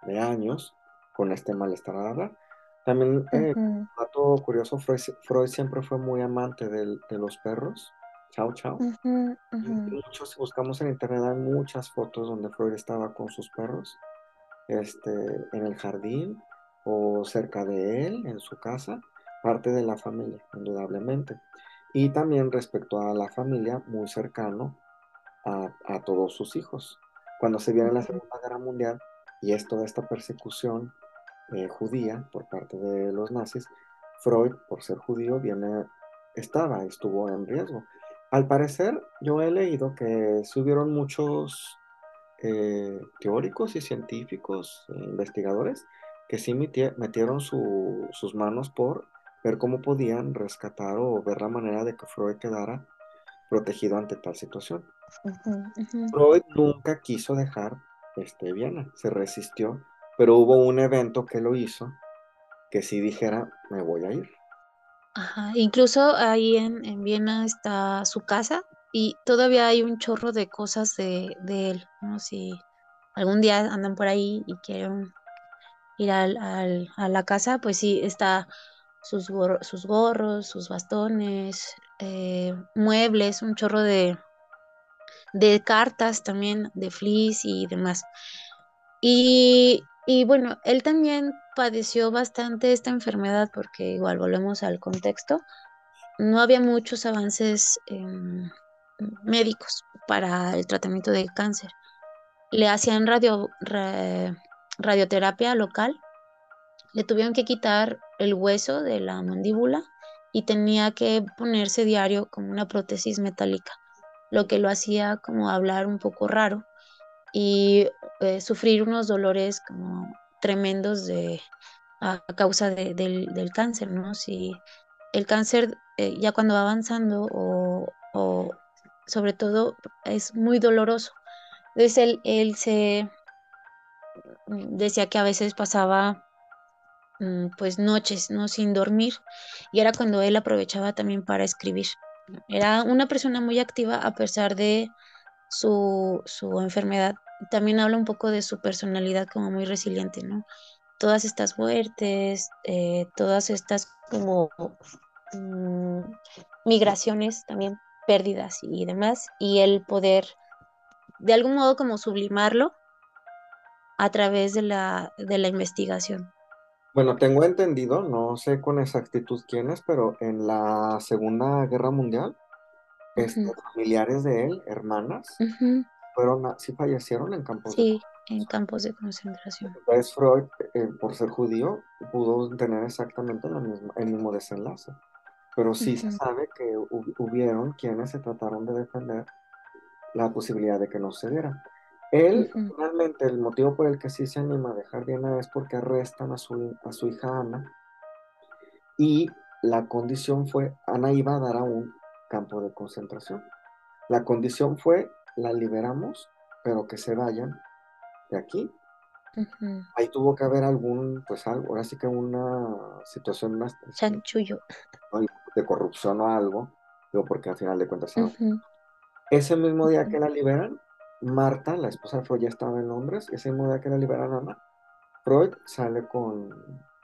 de años con este malestar. También, eh, un dato curioso, Freud, siempre fue muy amante de los perros. Chao, chao. Muchos, buscamos en internet, hay muchas fotos donde Freud estaba con sus perros este, en el jardín o cerca de él, en su casa parte de la familia, indudablemente. Y también respecto a la familia, muy cercano a, todos sus hijos. Cuando se viene la Segunda Guerra Mundial y es toda esta persecución eh, judía por parte de los nazis, Freud, por ser judío, viene, estaba, estuvo en riesgo. Al parecer, yo he leído que subieron muchos eh, teóricos y científicos, e investigadores, que sí metieron sus manos por ver cómo podían rescatar o ver la manera de que Freud quedara protegido ante tal situación. Freud nunca quiso dejar este, Viena, se resistió, pero hubo un evento que lo hizo que sí dijera, me voy a ir. Ajá, incluso ahí en, Viena está su casa y todavía hay un chorro de cosas de, él, ¿no? Si algún día andan por ahí y quieren ir al, a la casa, pues sí, está sus, sus gorros, sus bastones, eh, muebles, un chorro de, de cartas también, de fleece y demás. Y, y, bueno, él también padeció bastante esta enfermedad porque igual volvemos al contexto. No había muchos avances em, médicos para el tratamiento del cáncer. Le hacían radio, radioterapia local le tuvieron que quitar el hueso de la mandíbula y tenía que ponerse diario como una prótesis metálica, lo que lo hacía como hablar un poco raro y eh, sufrir unos dolores como tremendos de, a, causa del, cáncer, ¿no? Si el cáncer eh, ya cuando va avanzando o, sobre todo es muy doloroso. Entonces él, él se decía que a veces pasaba Mm, pues noches, ¿no? Sin dormir. Y era cuando él aprovechaba también para escribir. Era una persona muy activa a pesar de su, su enfermedad. También habla un poco de su personalidad como muy resiliente, ¿no? Todas estas muertes, eh, todas estas como mm, migraciones también, pérdidas y demás, y el poder de algún modo como sublimarlo a través de la, de la investigación. Bueno, tengo entendido, no sé con exactitud quién es, pero en la Segunda Guerra Mundial, este, familiares de él, hermanas, fueron, sí fallecieron en campos sí, en campos de concentración. Entonces Freud, eh, por ser judío, pudo tener exactamente la misma, el mismo desenlace. Pero sí se sabe que hubieron quienes se trataron de defender la posibilidad de que no se diera. Él, realmente, el motivo por el que sí se anima a dejar Viena es porque arrestan a su, a su hija Ana y la condición fue, Ana iba a dar a un campo de concentración. La condición fue, la liberamos, pero que se vayan de aquí. Ahí tuvo que haber algún, pues algo, ahora sí que una situación más... Chanchullo. De corrupción o algo, digo, porque al final de cuentas... Ese mismo día que la liberan, Marta, la esposa de Freud, ya estaba en Londres. Ese mismo día que la liberan a Ana, Freud sale con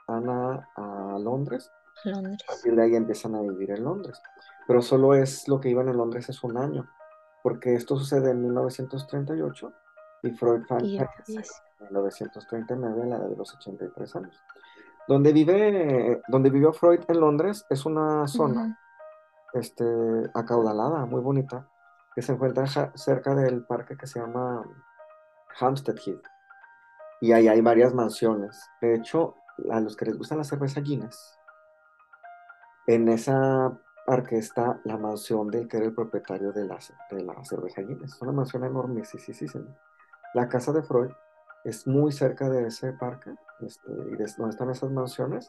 Ana a Londres. Londres. A partir de ahí empiezan a vivir en Londres. Pero solo es lo que iban en Londres es un año, porque esto sucede en 1938 y Freud fallece en 1939 a la edad de los 83 años. Donde, vive, donde vivió Freud en Londres es una zona este, acaudalada, muy bonita, que se encuentra cerca del parque que se llama Hampstead Heath. Y ahí hay varias mansiones. De hecho, a los que les gusta la cerveza Guinness, en esa parque está la mansión del que era el propietario de la, de la cerveza Guinness. Es una mansión enorme, sí, sí, sí, sí. La casa de Freud es muy cerca de ese parque, este, y de donde están esas mansiones,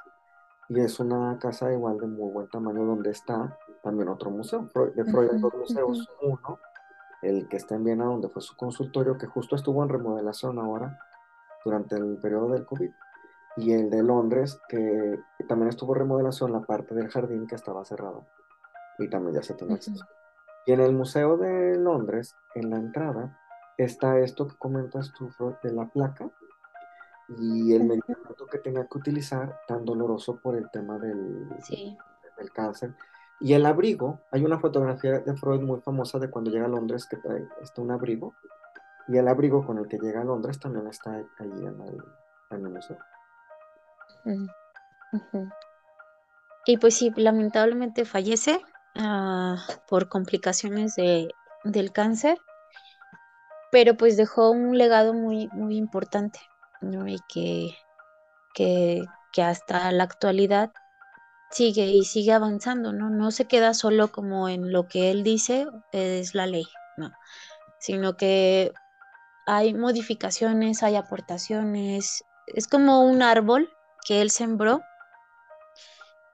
y es una casa igual de muy buen tamaño donde está también otro museo. De Freud hay dos museos. Uno, el que está en Viena, donde fue su consultorio, que justo estuvo en remodelación ahora durante el periodo del COVID. y el de Londres, que también estuvo remodelación la parte del jardín que estaba cerrada y también ya se tiene acceso. Y en el Museo de Londres, en la entrada, está esto que comentas tú, de la placa y el medicamento que tenía que utilizar, tan doloroso por el tema del, del cáncer. Y el abrigo, hay una fotografía de Freud muy famosa de cuando llega a Londres que trae está un abrigo, y el abrigo con el que llega a Londres también está ahí en el, en el museo. Y pues sí, lamentablemente fallece ah, por complicaciones de, del cáncer, pero pues dejó un legado muy, muy importante, ¿no? Y que, que, que hasta la actualidad sigue y sigue avanzando, ¿no? No se queda solo como en lo que él dice es la ley, no, sino que hay modificaciones, hay aportaciones, es como un árbol que él sembró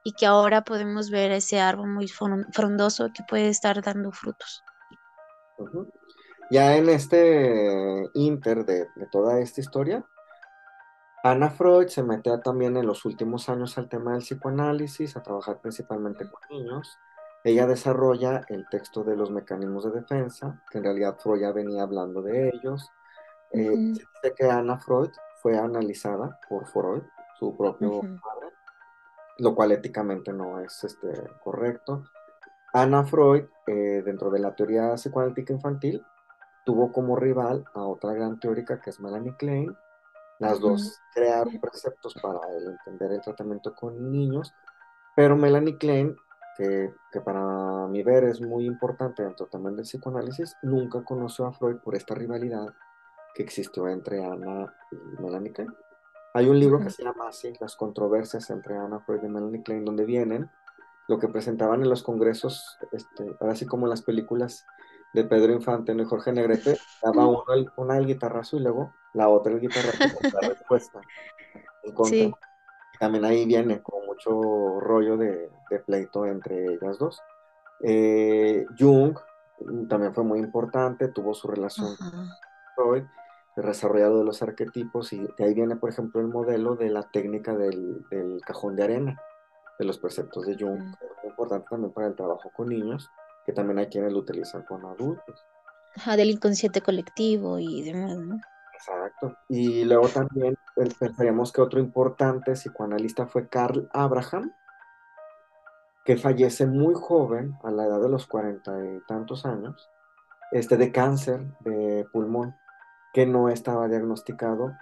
y que ahora podemos ver ese árbol muy frondoso que puede estar dando frutos. Ya en este inter de, toda esta historia, Ana Freud se mete también en los últimos años al tema del psicoanálisis, a trabajar principalmente con niños. Ella desarrolla el texto de los mecanismos de defensa, que en realidad Freud ya venía hablando de ellos. Eh, se dice que Ana Freud fue analizada por Freud su propio padre, lo cual éticamente no es este, correcto. Anna Freud, eh, dentro de la teoría psicoanalítica infantil, tuvo como rival a otra gran teórica que es Melanie Klein. Las dos crearon preceptos para entender el tratamiento con niños, pero Melanie Klein, que, que, para mi ver es muy importante dentro también del psicoanálisis, nunca conoció a Freud por esta rivalidad que existió entre Anna y Melanie Klein. Hay un libro que se llama así, Las controversias entre Anna Freud y Melanie Klein, donde vienen lo que presentaban en los congresos, este, ahora sí como en las películas de Pedro Infante y Jorge Negrete, daba uno el, una el guitarrazo y luego la otra el guitarrazo con la [laughs] respuesta. Sí. También ahí viene con mucho rollo de, pleito entre ellas dos. Eh, Jung también fue muy importante, tuvo su relación con Freud desarrollado de los arquetipos y de ahí viene, por ejemplo, el modelo de la técnica del, cajón de arena, de los preceptos de Jung, muy importante también para el trabajo con niños, que también hay quienes lo utilizan con adultos. Ajá, del inconsciente colectivo y demás, ¿no? Exacto. Y luego también pensaríamos que otro importante psicoanalista fue Carl Abraham, que fallece muy joven, a la edad de los cuarenta y tantos años, este, de cáncer de pulmón que no estaba diagnosticado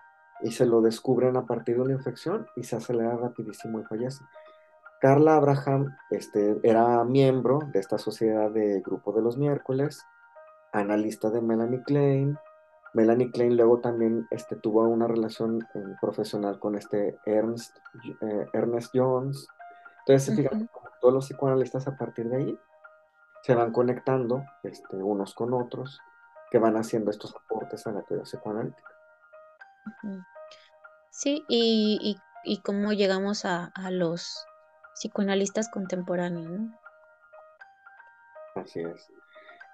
y se lo descubren a partir de una infección y se acelera rapidísimo y fallece. Carla Abraham este, era miembro de esta sociedad de Grupo de los Miércoles, analista de Melanie Klein. Melanie Klein luego también este, tuvo una relación eh, profesional con este Ernst, eh, Ernest Jones. Entonces, fíjate, todos los psicoanalistas a partir de ahí se van conectando este, unos con otros que van haciendo estos aportes a la teoría psicoanalítica. Sí, y, y, cómo llegamos a, los psicoanalistas contemporáneos, ¿no? Así es.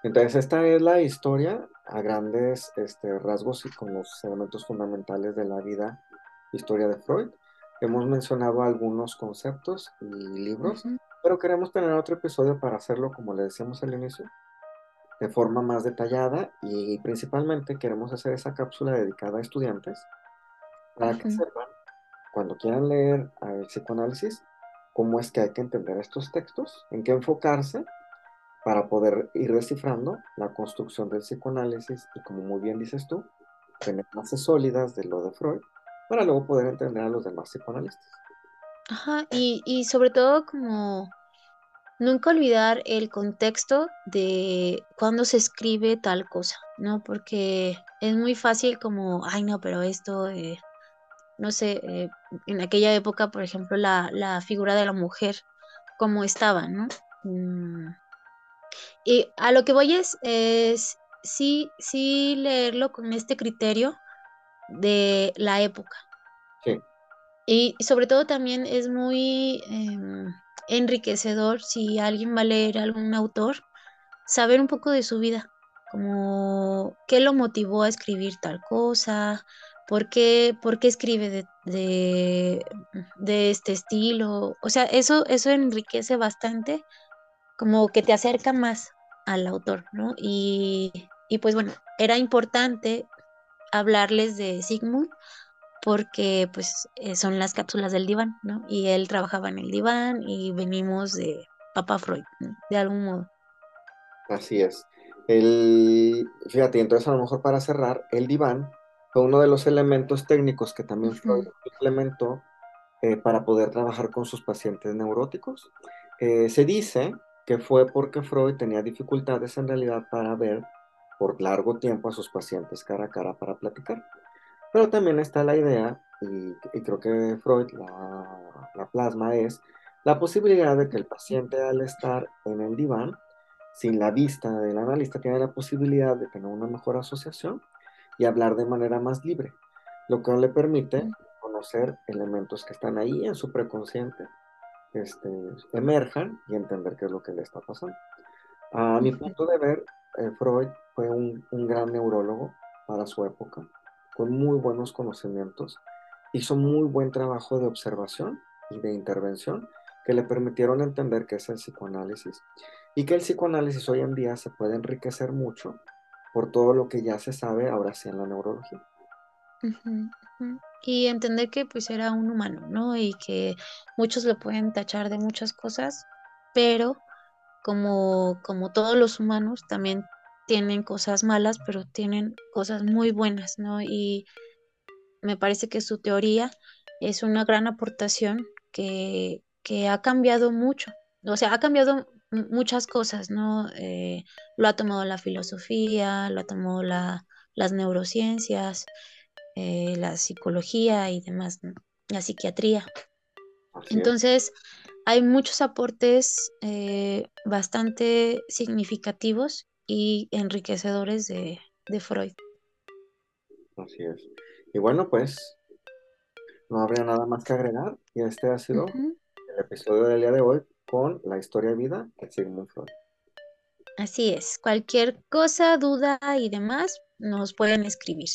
Entonces, esta es la historia a grandes este, rasgos y con los elementos fundamentales de la vida, historia de Freud. Hemos mencionado algunos conceptos y libros, pero queremos tener otro episodio para hacerlo, como le decíamos al inicio, de forma más detallada y principalmente queremos hacer esa cápsula dedicada a estudiantes para que sepan, cuando quieran leer el psicoanálisis, cómo es que hay que entender estos textos, en qué enfocarse para poder ir descifrando la construcción del psicoanálisis y como muy bien dices tú, tener bases sólidas de lo de Freud para luego poder entender a los demás psicoanalistas. Ajá, y, y sobre todo como nunca olvidar el contexto de cuando se escribe tal cosa, ¿no? Porque es muy fácil como, ay no, pero esto, eh, no sé, eh, en aquella época, por ejemplo, la, figura de la mujer, como estaba, ¿no? Mm. Y a lo que voy es, es sí, sí leerlo con este criterio de la época. Sí. Y sobre todo también es muy... Em, enriquecedor si alguien va a leer algún autor, saber un poco de su vida, como qué lo motivó a escribir tal cosa, ¿Por qué, escribe de, de, de, este estilo? O sea, eso, eso enriquece bastante, como que te acerca más al autor, ¿no? Y, y pues bueno, era importante hablarles de Sigmund porque pues eh, son las cápsulas del diván, ¿no? Y él trabajaba en el diván y venimos de Papa Freud, ¿no? de algún modo. Así es. El, fíjate, entonces a lo mejor para cerrar, el diván fue uno de los elementos técnicos que también Freud implementó eh, para poder trabajar con sus pacientes neuróticos. Eh, se dice que fue porque Freud tenía dificultades en realidad para ver por largo tiempo a sus pacientes cara a cara para platicar. Pero también está la idea, y, creo que Freud la, la, plasma, es la posibilidad de que el paciente al estar en el diván, sin la vista del analista, tiene la posibilidad de tener una mejor asociación y hablar de manera más libre, lo que le permite conocer elementos que están ahí en su preconsciente, este, emerjan y entender qué es lo que le está pasando. A mi punto de ver, eh, Freud fue un, un gran neurólogo para su época con muy buenos conocimientos, hizo muy buen trabajo de observación y de intervención que le permitieron entender qué es el psicoanálisis y que el psicoanálisis hoy en día se puede enriquecer mucho por todo lo que ya se sabe ahora sí en la neurología. Y entender que pues era un humano, ¿no? Y que muchos lo pueden tachar de muchas cosas, pero como, como todos los humanos también tienen cosas malas, pero tienen cosas muy buenas, ¿no? Y me parece que su teoría es una gran aportación que, ha cambiado mucho, o sea, ha cambiado muchas cosas, ¿no? Eh, lo ha tomado la filosofía, lo ha tomado la, las neurociencias, eh, la psicología y demás, la psiquiatría. Entonces, hay muchos aportes eh, bastante significativos y enriquecedores de, Freud. Así es. Y bueno, pues no habría nada más que agregar. Y este ha sido el episodio del día de hoy con la historia de vida de Sigmund Freud. Así es. Cualquier cosa, duda y demás, nos pueden escribir.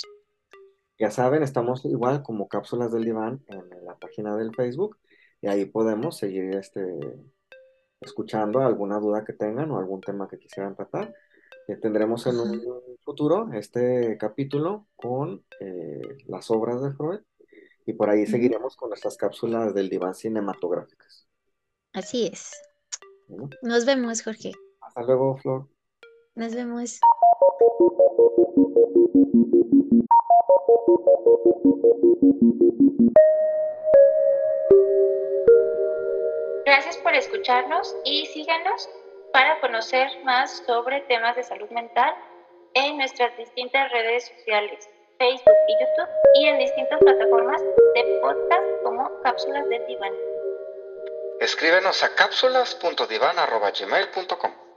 Ya saben, estamos igual como cápsulas del diván en la página del Facebook y ahí podemos seguir este, escuchando alguna duda que tengan o algún tema que quisieran tratar tendremos en un futuro este capítulo con eh, las obras de Freud y por ahí seguiremos con nuestras cápsulas del diván cinematográficas. Así es. Nos vemos, Jorge. Hasta luego, Flor. Nos vemos. Gracias por escucharnos y síganos para conocer más sobre temas de salud mental en nuestras distintas redes sociales, Facebook y YouTube, y en distintas plataformas de podcast como Cápsulas de Diván. Escríbenos a cápsulas.divan.gmail.com